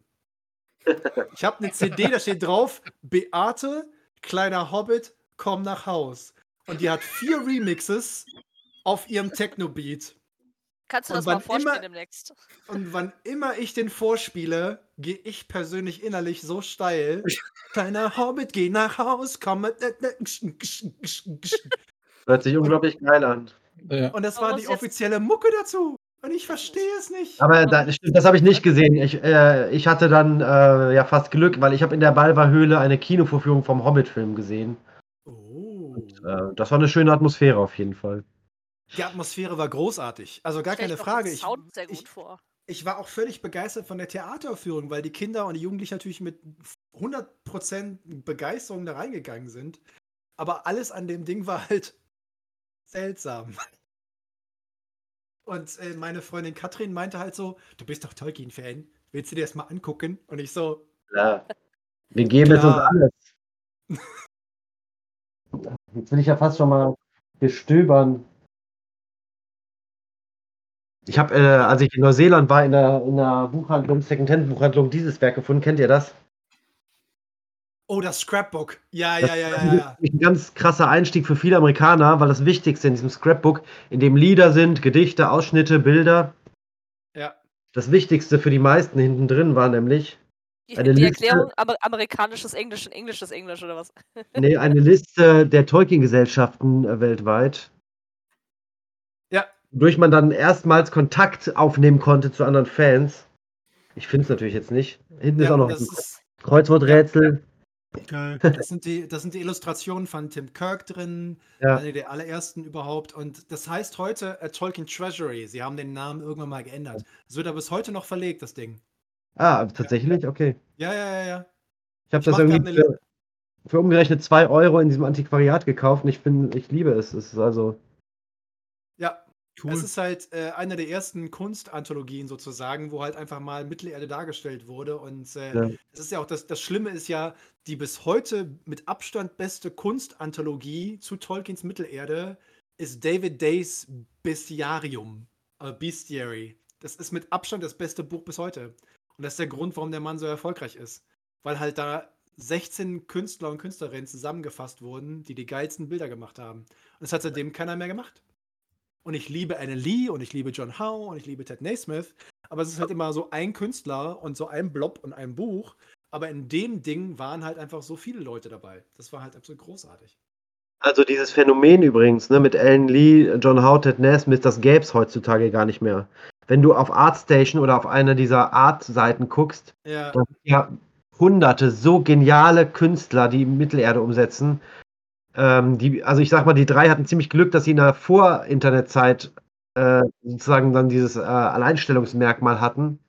Ich habe eine CD, da steht drauf, Beate, kleiner Hobbit, komm nach Haus. Und die hat vier Remixes auf ihrem Techno-Beat. Kannst du Und das mal vorspielen immer- demnächst? Und wann immer ich den vorspiele, gehe ich persönlich innerlich so steil. Kleiner Hobbit, geh nach Haus, komm mit. Hört sich unglaublich geil an. Ja. Und das war die offizielle Mucke dazu. Und ich verstehe es nicht. Aber da, das habe ich nicht gesehen. Ich, äh, ich hatte dann äh, ja fast Glück, weil ich habe in der Balver-Höhle eine Kinovorführung vom Hobbit-Film gesehen. Oh. Äh, das war eine schöne Atmosphäre auf jeden Fall. Die Atmosphäre war großartig. Also gar Stell keine Frage. Ich, Sound sehr gut ich, vor. Ich war auch völlig begeistert von der Theateraufführung, weil die Kinder und die Jugendlichen natürlich mit 100% Begeisterung da reingegangen sind. Aber alles an dem Ding war halt seltsam. Und äh, meine Freundin Katrin meinte halt so, du bist doch Tolkien-Fan, willst du dir das mal angucken? Und ich so, Ja. Wir geben jetzt uns Klar. alles. Jetzt will ich ja fast schon mal gestöbern. Ich habe, äh, als ich in Neuseeland war, in der, in der Buchhandlung, Secondhand-Buchhandlung, dieses Werk gefunden. Kennt ihr das? oh, das Scrapbook. Ja, Das ja, ja, ja, ja. ein ganz krasser Einstieg für viele Amerikaner, weil das Wichtigste in diesem Scrapbook, in dem Lieder sind, Gedichte, Ausschnitte, Bilder. Ja. Das Wichtigste für die meisten hinten drin war nämlich Die, Eine die Liste- Erklärung Amer amerikanisches Englisch und englisches Englisch oder was? nee, eine Liste der Tolkien-Gesellschaften äh, weltweit, wodurch man dann erstmals Kontakt aufnehmen konnte zu anderen Fans. Ich finde es natürlich jetzt nicht. Hinten ist ja auch noch das, ein ist, Kreuzworträtsel. geil. das, sind die, das sind die Illustrationen von Tim Kirk drin, Ja. eine der allerersten überhaupt. Und das heißt heute äh, Tolkien Treasury. Sie haben den Namen irgendwann mal geändert. Es wird aber bis heute noch verlegt, das Ding. Ah, tatsächlich? Okay. Ja, ja, ja, ja. Ich habe das irgendwie für, für umgerechnet 2 Euro in diesem Antiquariat gekauft und ich bin, ich liebe es. Es ist also. Ja, Cool. es ist halt äh, eine der ersten Kunstanthologien sozusagen, wo halt einfach mal Mittelerde dargestellt wurde. Und äh, Ja. es ist ja auch das, das Schlimme ist ja, die bis heute mit Abstand beste Kunstanthologie zu Tolkiens Mittelerde ist David Days Bestiarium, äh, Bestiary. Das ist mit Abstand das beste Buch bis heute. Und das ist der Grund, warum der Mann so erfolgreich ist. Weil halt da 16 Künstler und Künstlerinnen zusammengefasst wurden, die die geilsten Bilder gemacht haben. Und das hat seitdem keiner mehr gemacht. Und ich liebe Anne Lee und ich liebe John Howe und ich liebe Ted Naismith. Aber es ist halt immer so ein Künstler und so ein Blob und ein Buch. Aber in dem Ding waren halt einfach so viele Leute dabei. Das war halt absolut großartig. Also dieses Phänomen übrigens, ne, mit Alan Lee, John Howe, Ted Naismith, das gäbe es heutzutage gar nicht mehr. Wenn du auf ArtStation oder auf einer dieser Art-Seiten guckst, Ja, ja hunderte so geniale Künstler, die Mittelerde umsetzen. Ähm, die, also ich sag mal, die drei hatten ziemlich Glück, dass sie in der Vor-Internet-Zeit äh, sozusagen dann dieses äh, Alleinstellungsmerkmal hatten.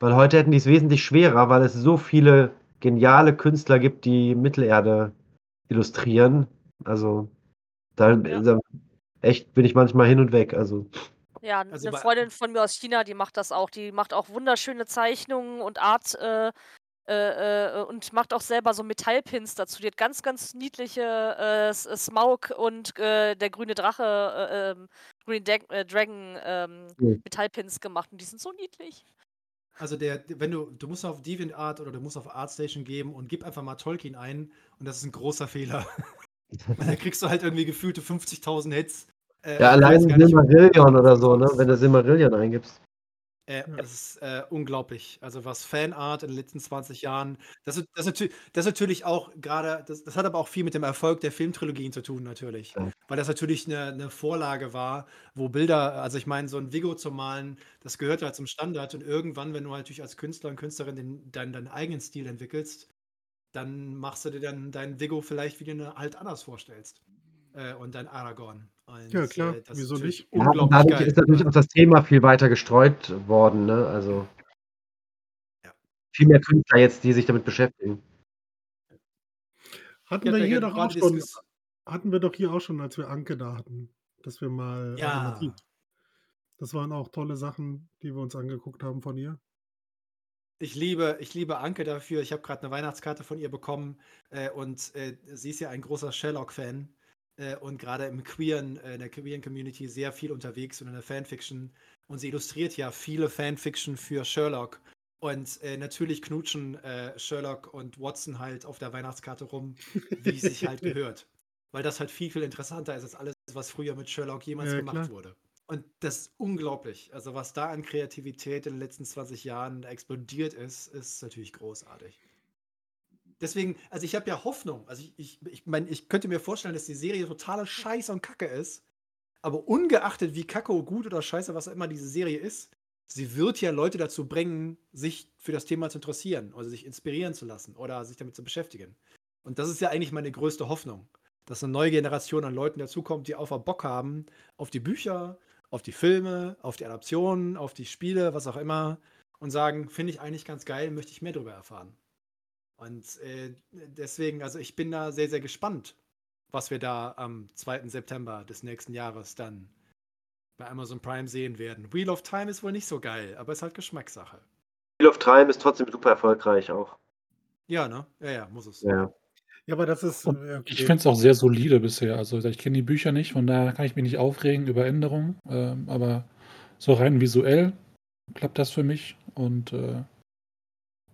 Weil heute hätten die es wesentlich schwerer, weil es so viele geniale Künstler gibt, die Mittelerde illustrieren. Also da, Ja. da echt bin ich manchmal hin und weg. Also Ja, Also 'ne bei- Freundin von mir aus China, die macht das auch. Die macht auch wunderschöne Zeichnungen und Art äh, äh, äh, und macht auch selber so Metallpins dazu. Die hat ganz, ganz niedliche äh, äh, Smaug und äh, der grüne Drache, äh, ähm, Green äh, Dragon ähm, Cool. Metallpins gemacht und die sind so niedlich. Also der, wenn du, du musst auf DeviantArt oder du musst auf ArtStation geben und gib einfach mal Tolkien ein und das ist ein großer Fehler. Weil dann kriegst du halt irgendwie gefühlte 50.000 Hits. Äh, ja, allein weißt gar nicht, Silmarillion oder so, ne? Wenn du Silmarillion eingibst. Äh, das ist äh, unglaublich. Also was Fanart in den letzten 20 Jahren, das, ist- das, natü- das natürlich auch gerade, das, das hat aber auch viel mit dem Erfolg der Filmtrilogien zu tun, natürlich. Ja. Weil das natürlich eine, eine Vorlage war, wo Bilder, also ich meine, so ein Vigo zu malen, das gehört halt zum Standard und irgendwann, wenn du halt natürlich als Künstler und Künstlerin den, deinen, deinen eigenen Stil entwickelst, dann machst du dir dann deinen Vigo vielleicht, wie du ihn halt anders vorstellst. Äh, und dein Aragorn. Und, Ja, klar, äh, wieso nicht? Ja, dadurch geil. ist natürlich auch das Thema viel weiter gestreut worden, ne? Also Ja. viel mehr Künstler jetzt, die sich damit beschäftigen. Hatten Ja, wir hier doch auch schon, hatten wir doch hier auch schon, als wir Anke da hatten, dass wir mal Ja. Das waren auch tolle Sachen, die wir uns angeguckt haben von ihr. Ich liebe, ich liebe Anke dafür. Ich habe gerade eine Weihnachtskarte von ihr bekommen äh, und äh, sie ist ja ein großer Sherlock-Fan äh, und gerade im queeren, äh, in der queeren Community sehr viel unterwegs und in der Fanfiction. Und sie illustriert ja viele Fanfiction für Sherlock. Und äh, natürlich knutschen äh, Sherlock und Watson halt auf der Weihnachtskarte rum, wie es sich halt gehört. Weil das halt viel, viel interessanter ist als alles, was früher mit Sherlock jemals Ja, gemacht klar. wurde. Und das ist unglaublich. Also, was da an Kreativität in den letzten 20 Jahren explodiert ist, ist natürlich großartig. Deswegen, also ich habe ja Hoffnung. Also ich, ich, ich meine, ich könnte mir vorstellen, dass die Serie totale Scheiße und Kacke ist. Aber ungeachtet, wie kacke, gut oder scheiße, was auch immer diese Serie ist, sie wird ja Leute dazu bringen, sich für das Thema zu interessieren oder sich inspirieren zu lassen oder sich damit zu beschäftigen. Und das ist ja eigentlich meine größte Hoffnung, dass eine neue Generation an Leuten dazukommt, die einfach Bock haben auf die Bücher, auf die Filme, auf die Adaptionen, auf die Spiele, was auch immer und sagen, finde ich eigentlich ganz geil, möchte ich mehr darüber erfahren. Und äh, deswegen, also ich bin da sehr, sehr gespannt, was wir da am 2. September des nächsten Jahres dann bei Amazon Prime sehen werden. Wheel of Time ist wohl nicht so geil, aber ist halt Geschmackssache. Wheel of Time ist trotzdem super erfolgreich auch. Ja, ne? Ja, ja, muss es. Ja. Ja, aber das ist. Äh, okay. Ich finde es auch sehr solide bisher. Also ich kenne die Bücher nicht, von daher kann ich mich nicht aufregen über Änderungen. Ähm, aber so rein visuell klappt das für mich. Und äh,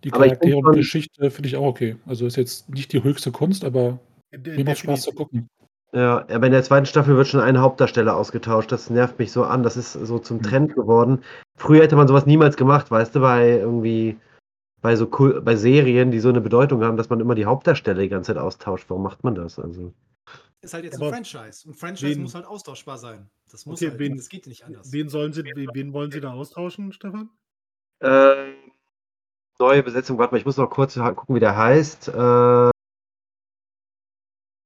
die Charaktere und Geschichte finde ich auch okay. Also ist jetzt nicht die höchste Kunst, aber mir macht Spaß zu gucken. Ja, aber in der zweiten Staffel wird schon ein Hauptdarsteller ausgetauscht. Das nervt mich so an. Das ist so zum Mhm. Trend geworden. Früher hätte man sowas niemals gemacht, weißt du, bei irgendwie, bei so Kul- bei Serien, die so eine Bedeutung haben, dass man immer die Hauptdarsteller die ganze Zeit austauscht. Warum macht man das? Also, Ist halt jetzt Aber ein Franchise. Und Franchise wen- muss halt austauschbar sein. Das muss Okay, halt. wen- das geht nicht anders. Wen, sollen sie, wen wollen Sie da austauschen, Stefan? äh, neue Besetzung, warte mal, ich muss noch kurz gucken, wie der heißt. Äh,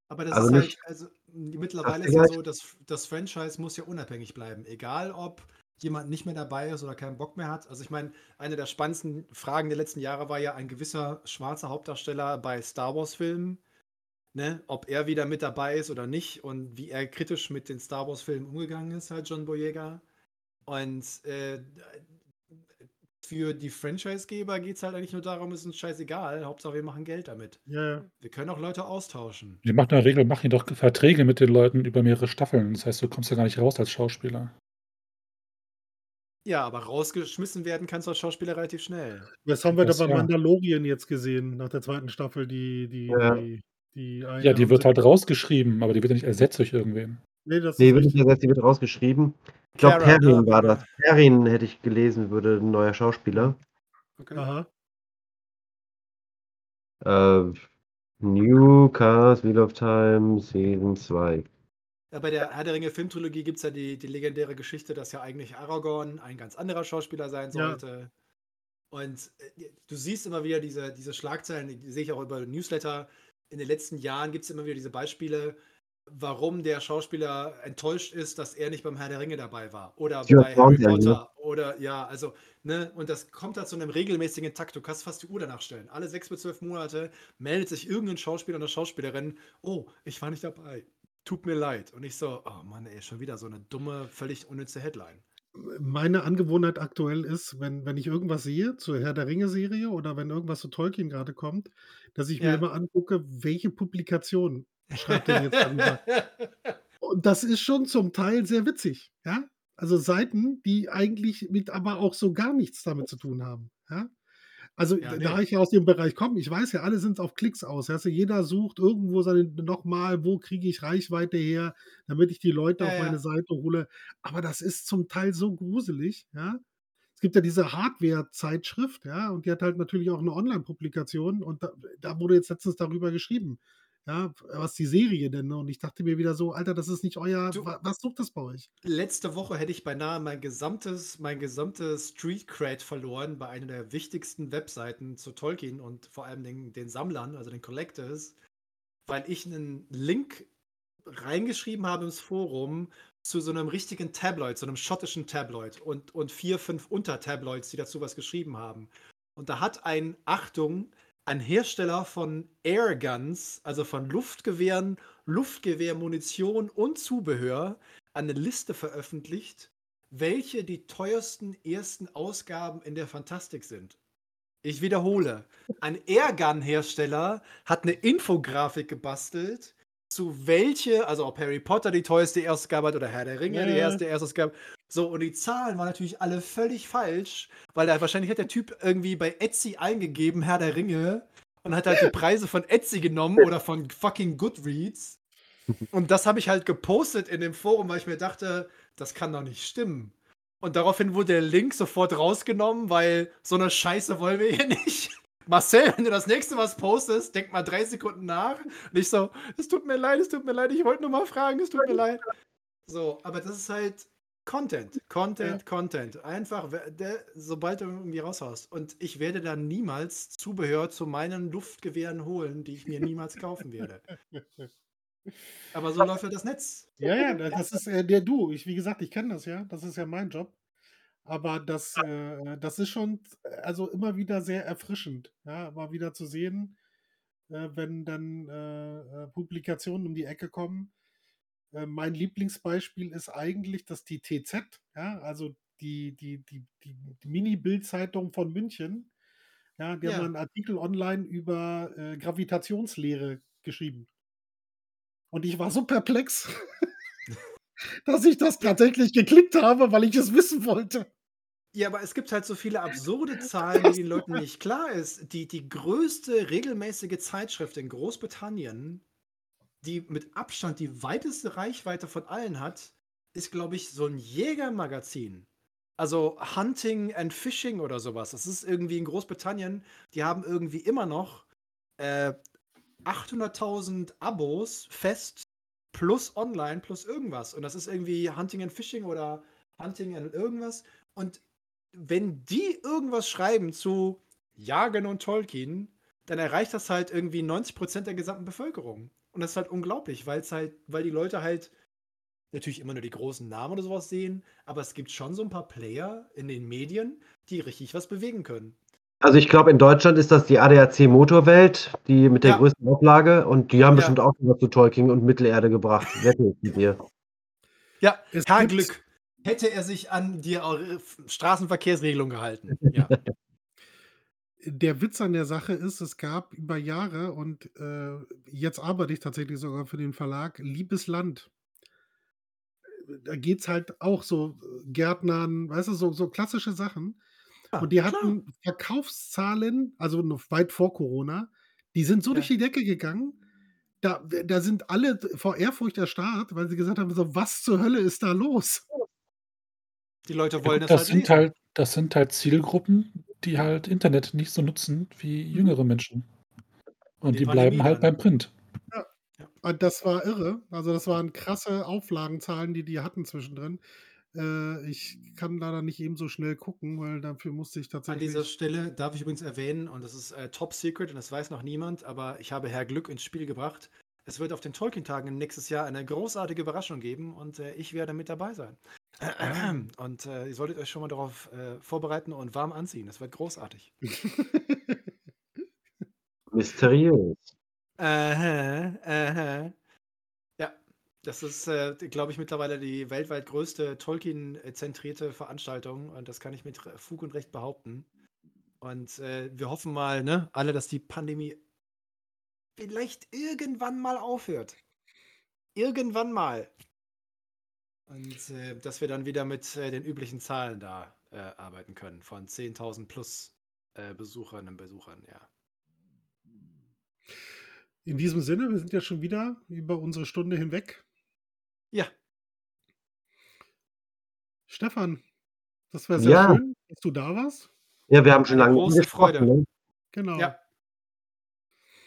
Aber das Also ist halt, also mittlerweile ist ja so, dass das Franchise muss ja unabhängig bleiben. Egal, ob jemand nicht mehr dabei ist oder keinen Bock mehr hat. Also ich meine, eine der spannendsten Fragen der letzten Jahre war ja ein gewisser schwarzer Hauptdarsteller bei Star Wars-Filmen. Ne? Ob er wieder mit dabei ist oder nicht und wie er kritisch mit den Star Wars-Filmen umgegangen ist, halt John Boyega. Und äh, für die Franchise-Geber geht es halt eigentlich nur darum, ist uns scheißegal. Hauptsache, wir machen Geld damit. Ja. Wir können auch Leute austauschen. Die machen in der Regel machen die doch Verträge mit den Leuten über mehrere Staffeln. Das heißt, du kommst ja gar nicht raus als Schauspieler. Ja, aber rausgeschmissen werden kannst du als Schauspieler relativ schnell. Das haben wir Das da bei ja. Mandalorian jetzt gesehen, nach der zweiten Staffel, die, die, Ja. die, die Ja, die wird halt rausgeschrieben, aber die wird ja nicht ersetzt durch irgendwen. Nee, das nee, ist wird nicht ersetzt, die wird rausgeschrieben. Ich glaube, Perrin war aber- das. Perrin hätte ich gelesen, würde ein neuer Schauspieler. Okay. Aha. Äh, New Cast, Wheel of Time, Season 2. Ja, bei der Herr der Ringe Filmtrilogie gibt es ja die, die legendäre Geschichte, dass ja eigentlich Aragorn ein ganz anderer Schauspieler sein Ja. sollte. Und äh, du siehst immer wieder diese, diese Schlagzeilen, die sehe ich auch über Newsletter. In den letzten Jahren gibt es immer wieder diese Beispiele, warum der Schauspieler enttäuscht ist, dass er nicht beim Herr der Ringe dabei war. Oder Stuart bei Harry ja? Potter. Oder ja, also, ne, und das kommt halt zu einem regelmäßigen Takt. Du kannst fast die Uhr danach stellen. Alle sechs bis zwölf Monate meldet sich irgendein Schauspieler oder Schauspielerin, oh, ich war nicht dabei. Tut mir leid. Und ich so, oh Mann, ey, schon wieder so eine dumme, völlig unnütze Headline. Meine Angewohnheit aktuell ist, wenn, wenn ich irgendwas sehe zur Herr der Ringe-Serie oder wenn irgendwas zu Tolkien gerade kommt, dass ich mir Ja. immer angucke, welche Publikation schreibt denn jetzt darüber. Und das ist schon zum Teil sehr witzig, ja. Also Seiten, die eigentlich mit aber auch so gar nichts damit zu tun haben, ja. Also Ja, da nee. ich ja aus dem Bereich komme, ich weiß ja, alle sind auf Klicks aus. Also jeder sucht irgendwo seine nochmal, wo kriege ich Reichweite her, damit ich die Leute Ja, auf ja. meine Seite hole. Aber das ist zum Teil so gruselig, ja. Es gibt ja diese Hardware-Zeitschrift, ja, und die hat halt natürlich auch eine Online-Publikation und da, da wurde jetzt letztens darüber geschrieben, ja, was die Serie denn, ne? Und ich dachte mir wieder so, Alter, das ist nicht euer, Du- wa- was druckt das bei euch? Letzte Woche hätte ich beinahe mein gesamtes, mein gesamtes Street Cred verloren bei einer der wichtigsten Webseiten zu Tolkien und vor allem den, den Sammlern, also den Collectors, weil ich einen Link reingeschrieben habe ins Forum zu so einem richtigen Tabloid, so einem schottischen Tabloid und, und vier, fünf Untertabloids, die dazu was geschrieben haben. Und da hat ein, Achtung, ein Hersteller von Airguns, also von Luftgewehren, Luftgewehrmunition und Zubehör, eine Liste veröffentlicht, welche die teuersten ersten Ausgaben in der Fantastik sind. Ich wiederhole, ein Airgun-Hersteller hat eine Infografik gebastelt, zu welche, also ob Harry Potter die teuerste Erstausgabe hat oder Herr der Ringe die Ja. erste Erstausgabe. So, und die Zahlen waren natürlich alle völlig falsch, weil da wahrscheinlich hat der Typ irgendwie bei Etsy eingegeben, Herr der Ringe, und hat halt die Preise von Etsy genommen oder von fucking Goodreads. Und das habe ich halt gepostet in dem Forum, weil ich mir dachte, das kann doch nicht stimmen. Und daraufhin wurde der Link sofort rausgenommen, weil so eine Scheiße wollen wir hier nicht. Marcel, wenn du das nächste was postest, denk mal drei Sekunden nach. Und ich so, es tut mir leid, es tut mir leid, ich wollte nur mal fragen, es tut mir leid. So, aber das ist halt Content, Content, Content. Einfach, der, sobald du irgendwie raushaust. Und ich werde dann niemals Zubehör zu meinen Luftgewehren holen, die ich mir niemals kaufen werde. Aber so läuft ja das Netz. Ja, ja, da- das ist äh, der Du. Ich, wie gesagt, ich kenne das ja. Das ist ja mein Job. Aber das, äh, das ist schon, äh, also immer wieder sehr erfrischend, ja, mal wieder zu sehen, äh, wenn dann äh, äh, Publikationen um die Ecke kommen. Äh, mein Lieblingsbeispiel ist eigentlich, dass die TZ, ja, also die, die, die, die, die Mini-Bild-Zeitung von München, ja, die Ja. haben einen Artikel online über Gravitationslehre geschrieben. Und ich war so perplex, dass ich das tatsächlich geklickt habe, weil ich es wissen wollte. Ja, aber es gibt halt so viele absurde Zahlen, die den Leuten nicht klar ist. Die, die größte regelmäßige Zeitschrift in Großbritannien, die mit Abstand die weiteste Reichweite von allen hat, ist, glaube ich, so ein Jägermagazin. Also Hunting and Fishing oder sowas. Das ist irgendwie in Großbritannien, die haben irgendwie immer noch äh, 800.000 Abos fest plus online plus irgendwas. Und das ist irgendwie Hunting and Fishing oder Hunting and irgendwas. Und wenn die irgendwas schreiben zu Jagen und Tolkien, dann erreicht das halt irgendwie 90% der gesamten Bevölkerung. Und das ist halt unglaublich, weil halt, weil die Leute halt natürlich immer nur die großen Namen oder sowas sehen, aber es gibt schon so ein paar Player in den Medien, die richtig was bewegen können. Also ich glaube, in Deutschland ist das die ADAC Motorwelt, die mit der Ja. größten Auflage und die haben Ja. bestimmt auch was zu Tolkien und Mittelerde gebracht. Wette ich mit dir. Ja, Es gibt- Glück. Hätte er sich an die Straßenverkehrsregelung gehalten. Ja. Der Witz an der Sache ist, es gab über Jahre und äh, jetzt arbeite ich tatsächlich sogar für den Verlag Liebes Land. Da geht es halt auch so Gärtnern, weißt du, so, so klassische Sachen. Ja, Und die klar. hatten Verkaufszahlen, also noch weit vor Corona, die sind so Ja. durch die Decke gegangen. Da, da sind alle vor Ehrfurcht erstarrt, weil sie gesagt haben: so, Was zur Hölle ist da los? Die Leute Ja, wollen gut, das, das, halt sind lesen. halt, das sind halt Zielgruppen, die halt Internet nicht so nutzen wie Mhm. jüngere Menschen. Und Die die bleiben halt dann. beim Print. Und das war irre. Also, das waren krasse Auflagenzahlen, die die hatten zwischendrin. Äh, ich kann leider nicht eben so schnell gucken, weil dafür musste ich An dieser tatsächlich. Stelle darf ich übrigens erwähnen, und das ist äh, top secret und das weiß noch niemand, aber ich habe Herr Glück ins Spiel gebracht. es wird auf den Tolkien-Tagen nächstes Jahr eine großartige Überraschung geben und äh, ich werde mit dabei sein. Und äh, ihr solltet euch schon mal darauf äh, vorbereiten und warm anziehen. Das wird großartig. Mysteriös. Aha, aha. Das ist, äh, glaube ich, mittlerweile die weltweit größte Tolkien-zentrierte Veranstaltung und das kann ich mit Fug und Recht behaupten. Und äh, wir hoffen mal, ne, alle, dass die Pandemie vielleicht irgendwann mal aufhört. Irgendwann mal. Und äh, dass wir dann wieder mit äh, den üblichen Zahlen da äh, arbeiten können, von 10.000 plus äh, Besucherinnen und Besuchern, ja. In diesem Sinne, wir sind ja schon wieder über unsere Stunde hinweg. Ja, Stefan, das wäre sehr Ja. schön, dass du da warst. Ja, wir haben schon lange große gesprochen. Freude. Ne? Genau. ja.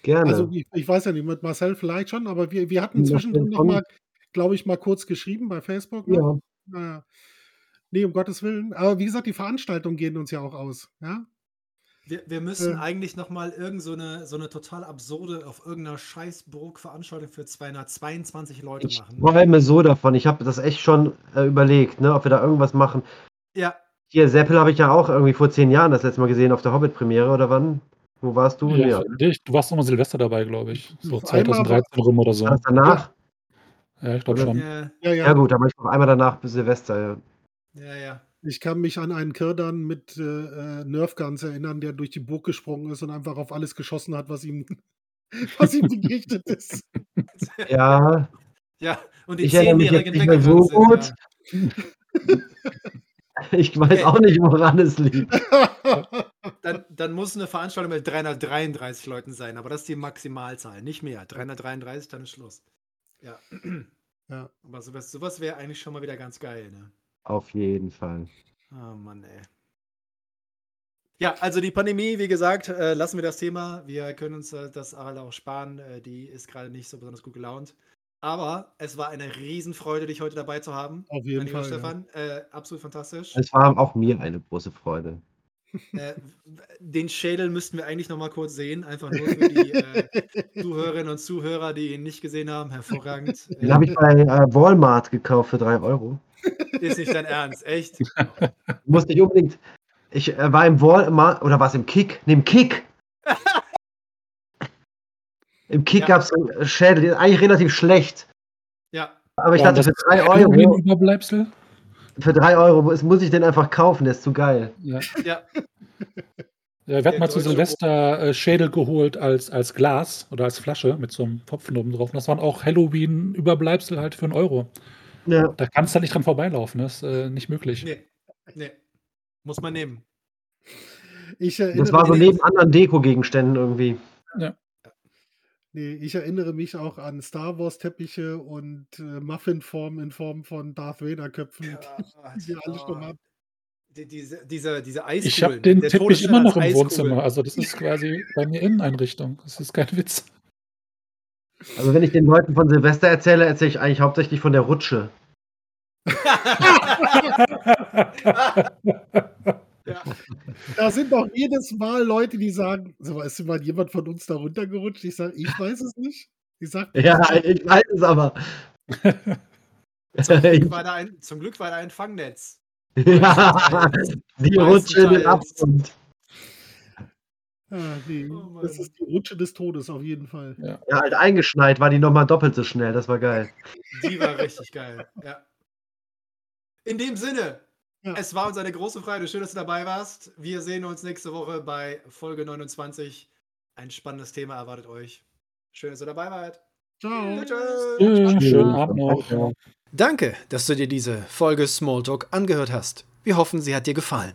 Gerne. Also ich, ich weiß ja nicht, mit Marcel vielleicht schon, aber wir, wir hatten Ja, zwischendrin noch mal, glaube ich, mal kurz geschrieben bei Facebook. Ne? ja. Naja. Nee, um Gottes Willen. Aber wie gesagt, die Veranstaltungen gehen uns ja auch aus. Ja? Wir, wir müssen Äh. eigentlich noch mal irgend so eine, so eine total absurde auf irgendeiner Scheißburg-Veranstaltung für 222 Leute Ich machen. träume so davon. Ich habe das echt schon äh, überlegt, ne, ob wir da irgendwas machen. Ja, Hier, Seppel habe ich ja auch irgendwie vor zehn Jahren das letzte Mal gesehen auf der Hobbit-Premiere oder wann? Wo warst du? Ja, Ja. dich, du warst nochmal Silvester dabei, glaube ich. So Einmal 2013 rum oder so. War danach? Ja, ich glaube schon. Ja, ja. Ja, gut, aber ich noch einmal danach bis Silvester. Ja. ja, ja. Ich kann mich an einen Kirdan mit äh, äh, Nerfguns erinnern, der durch die Burg gesprungen ist und einfach auf alles geschossen hat, was ihm, was ihm begegnet ist. ja, Ja, und die ich erinnere mich jetzt Zehnjährigen nicht mehr so gut. sind. Ich weiß Okay. auch nicht, woran es liegt. Ja. Dann, dann muss eine Veranstaltung mit 333 Leuten sein, aber das ist die Maximalzahl, nicht mehr. 333, dann ist Schluss. Ja. Ja. Aber sowas, sowas wäre eigentlich schon mal wieder ganz geil, ne? Auf jeden Fall. Oh Mann, ey. Ja, also die Pandemie, wie gesagt, äh, lassen wir das Thema. Wir können uns äh, das alle auch sparen. Äh, die ist gerade nicht so besonders gut gelaunt. Aber es war eine Riesenfreude, dich heute dabei zu haben. Auf jeden Fall. Ja. Stefan. Äh, absolut fantastisch. Es war auch mir eine große Freude. Äh, den Schädel müssten wir eigentlich noch mal kurz sehen, einfach nur für die äh, Zuhörerinnen und Zuhörer, die ihn nicht gesehen haben. Hervorragend. Den habe ich bei äh, Walmart gekauft für drei Euro. Ist nicht dein Ernst, echt? Musste ich unbedingt. Ich äh, war im Walmart, oder war es im Kick? Ne, im Kick. Im Kick Ja. gab es einen Schädel, der ist eigentlich relativ schlecht. Ja, Aber ich War dachte, für drei Euro, Halloween-Überbleibsel? für drei Euro muss, muss ich den einfach kaufen, der ist zu geil. Ja. ja. Ja, wir hatten mal zu Silvester äh, Schädel geholt als, als Glas oder als Flasche mit so einem Tropfen oben drauf. Und das waren auch Halloween-Überbleibsel halt für einen Euro. Ja. Da kannst du nicht dran vorbeilaufen, das ist äh, nicht möglich. Nee, nee. Muss man nehmen. Ich Das war so neben anderen Deko-Gegenständen irgendwie. nee, ich erinnere mich auch an Star Wars Teppiche und äh, Muffinformen in Form von Darth Vader Köpfen, die wir alle schon. Die, diese, diese, diese Eiskugeln. Ich habe den der Teppich immer noch im Eiskugeln. Wohnzimmer. Also das ist quasi bei mir Inneneinrichtung. Das ist kein Witz. Also wenn ich den Leuten von Silvester erzähle, erzähle ich eigentlich hauptsächlich von der Rutsche. ja. Da sind doch jedes Mal Leute, die sagen, so, ist mal jemand von uns da runtergerutscht? Ich sage, ich weiß es nicht. Ich sage, Ja, ich weiß es aber. Zum, Glück war da ein, zum Glück war da ein Fangnetz. ja, die Rutsche in den Abgrund. Ah, nee, Oh das ist die Rutsche des Todes auf jeden Fall. Ja, halt eingeschneit war die nochmal doppelt so schnell. Das war geil. Die war richtig geil. Ja. In dem Sinne, Ja. es war uns eine große Freude. Schön, dass du dabei warst. Wir sehen uns nächste Woche bei Folge 29. Ein spannendes Thema erwartet euch. Schön, dass ihr dabei wart. Ciao. Tschüss. Ja, schönen Abend noch. Danke. Danke, dass du dir diese Folge Smalltalk angehört hast. Wir hoffen, sie hat dir gefallen.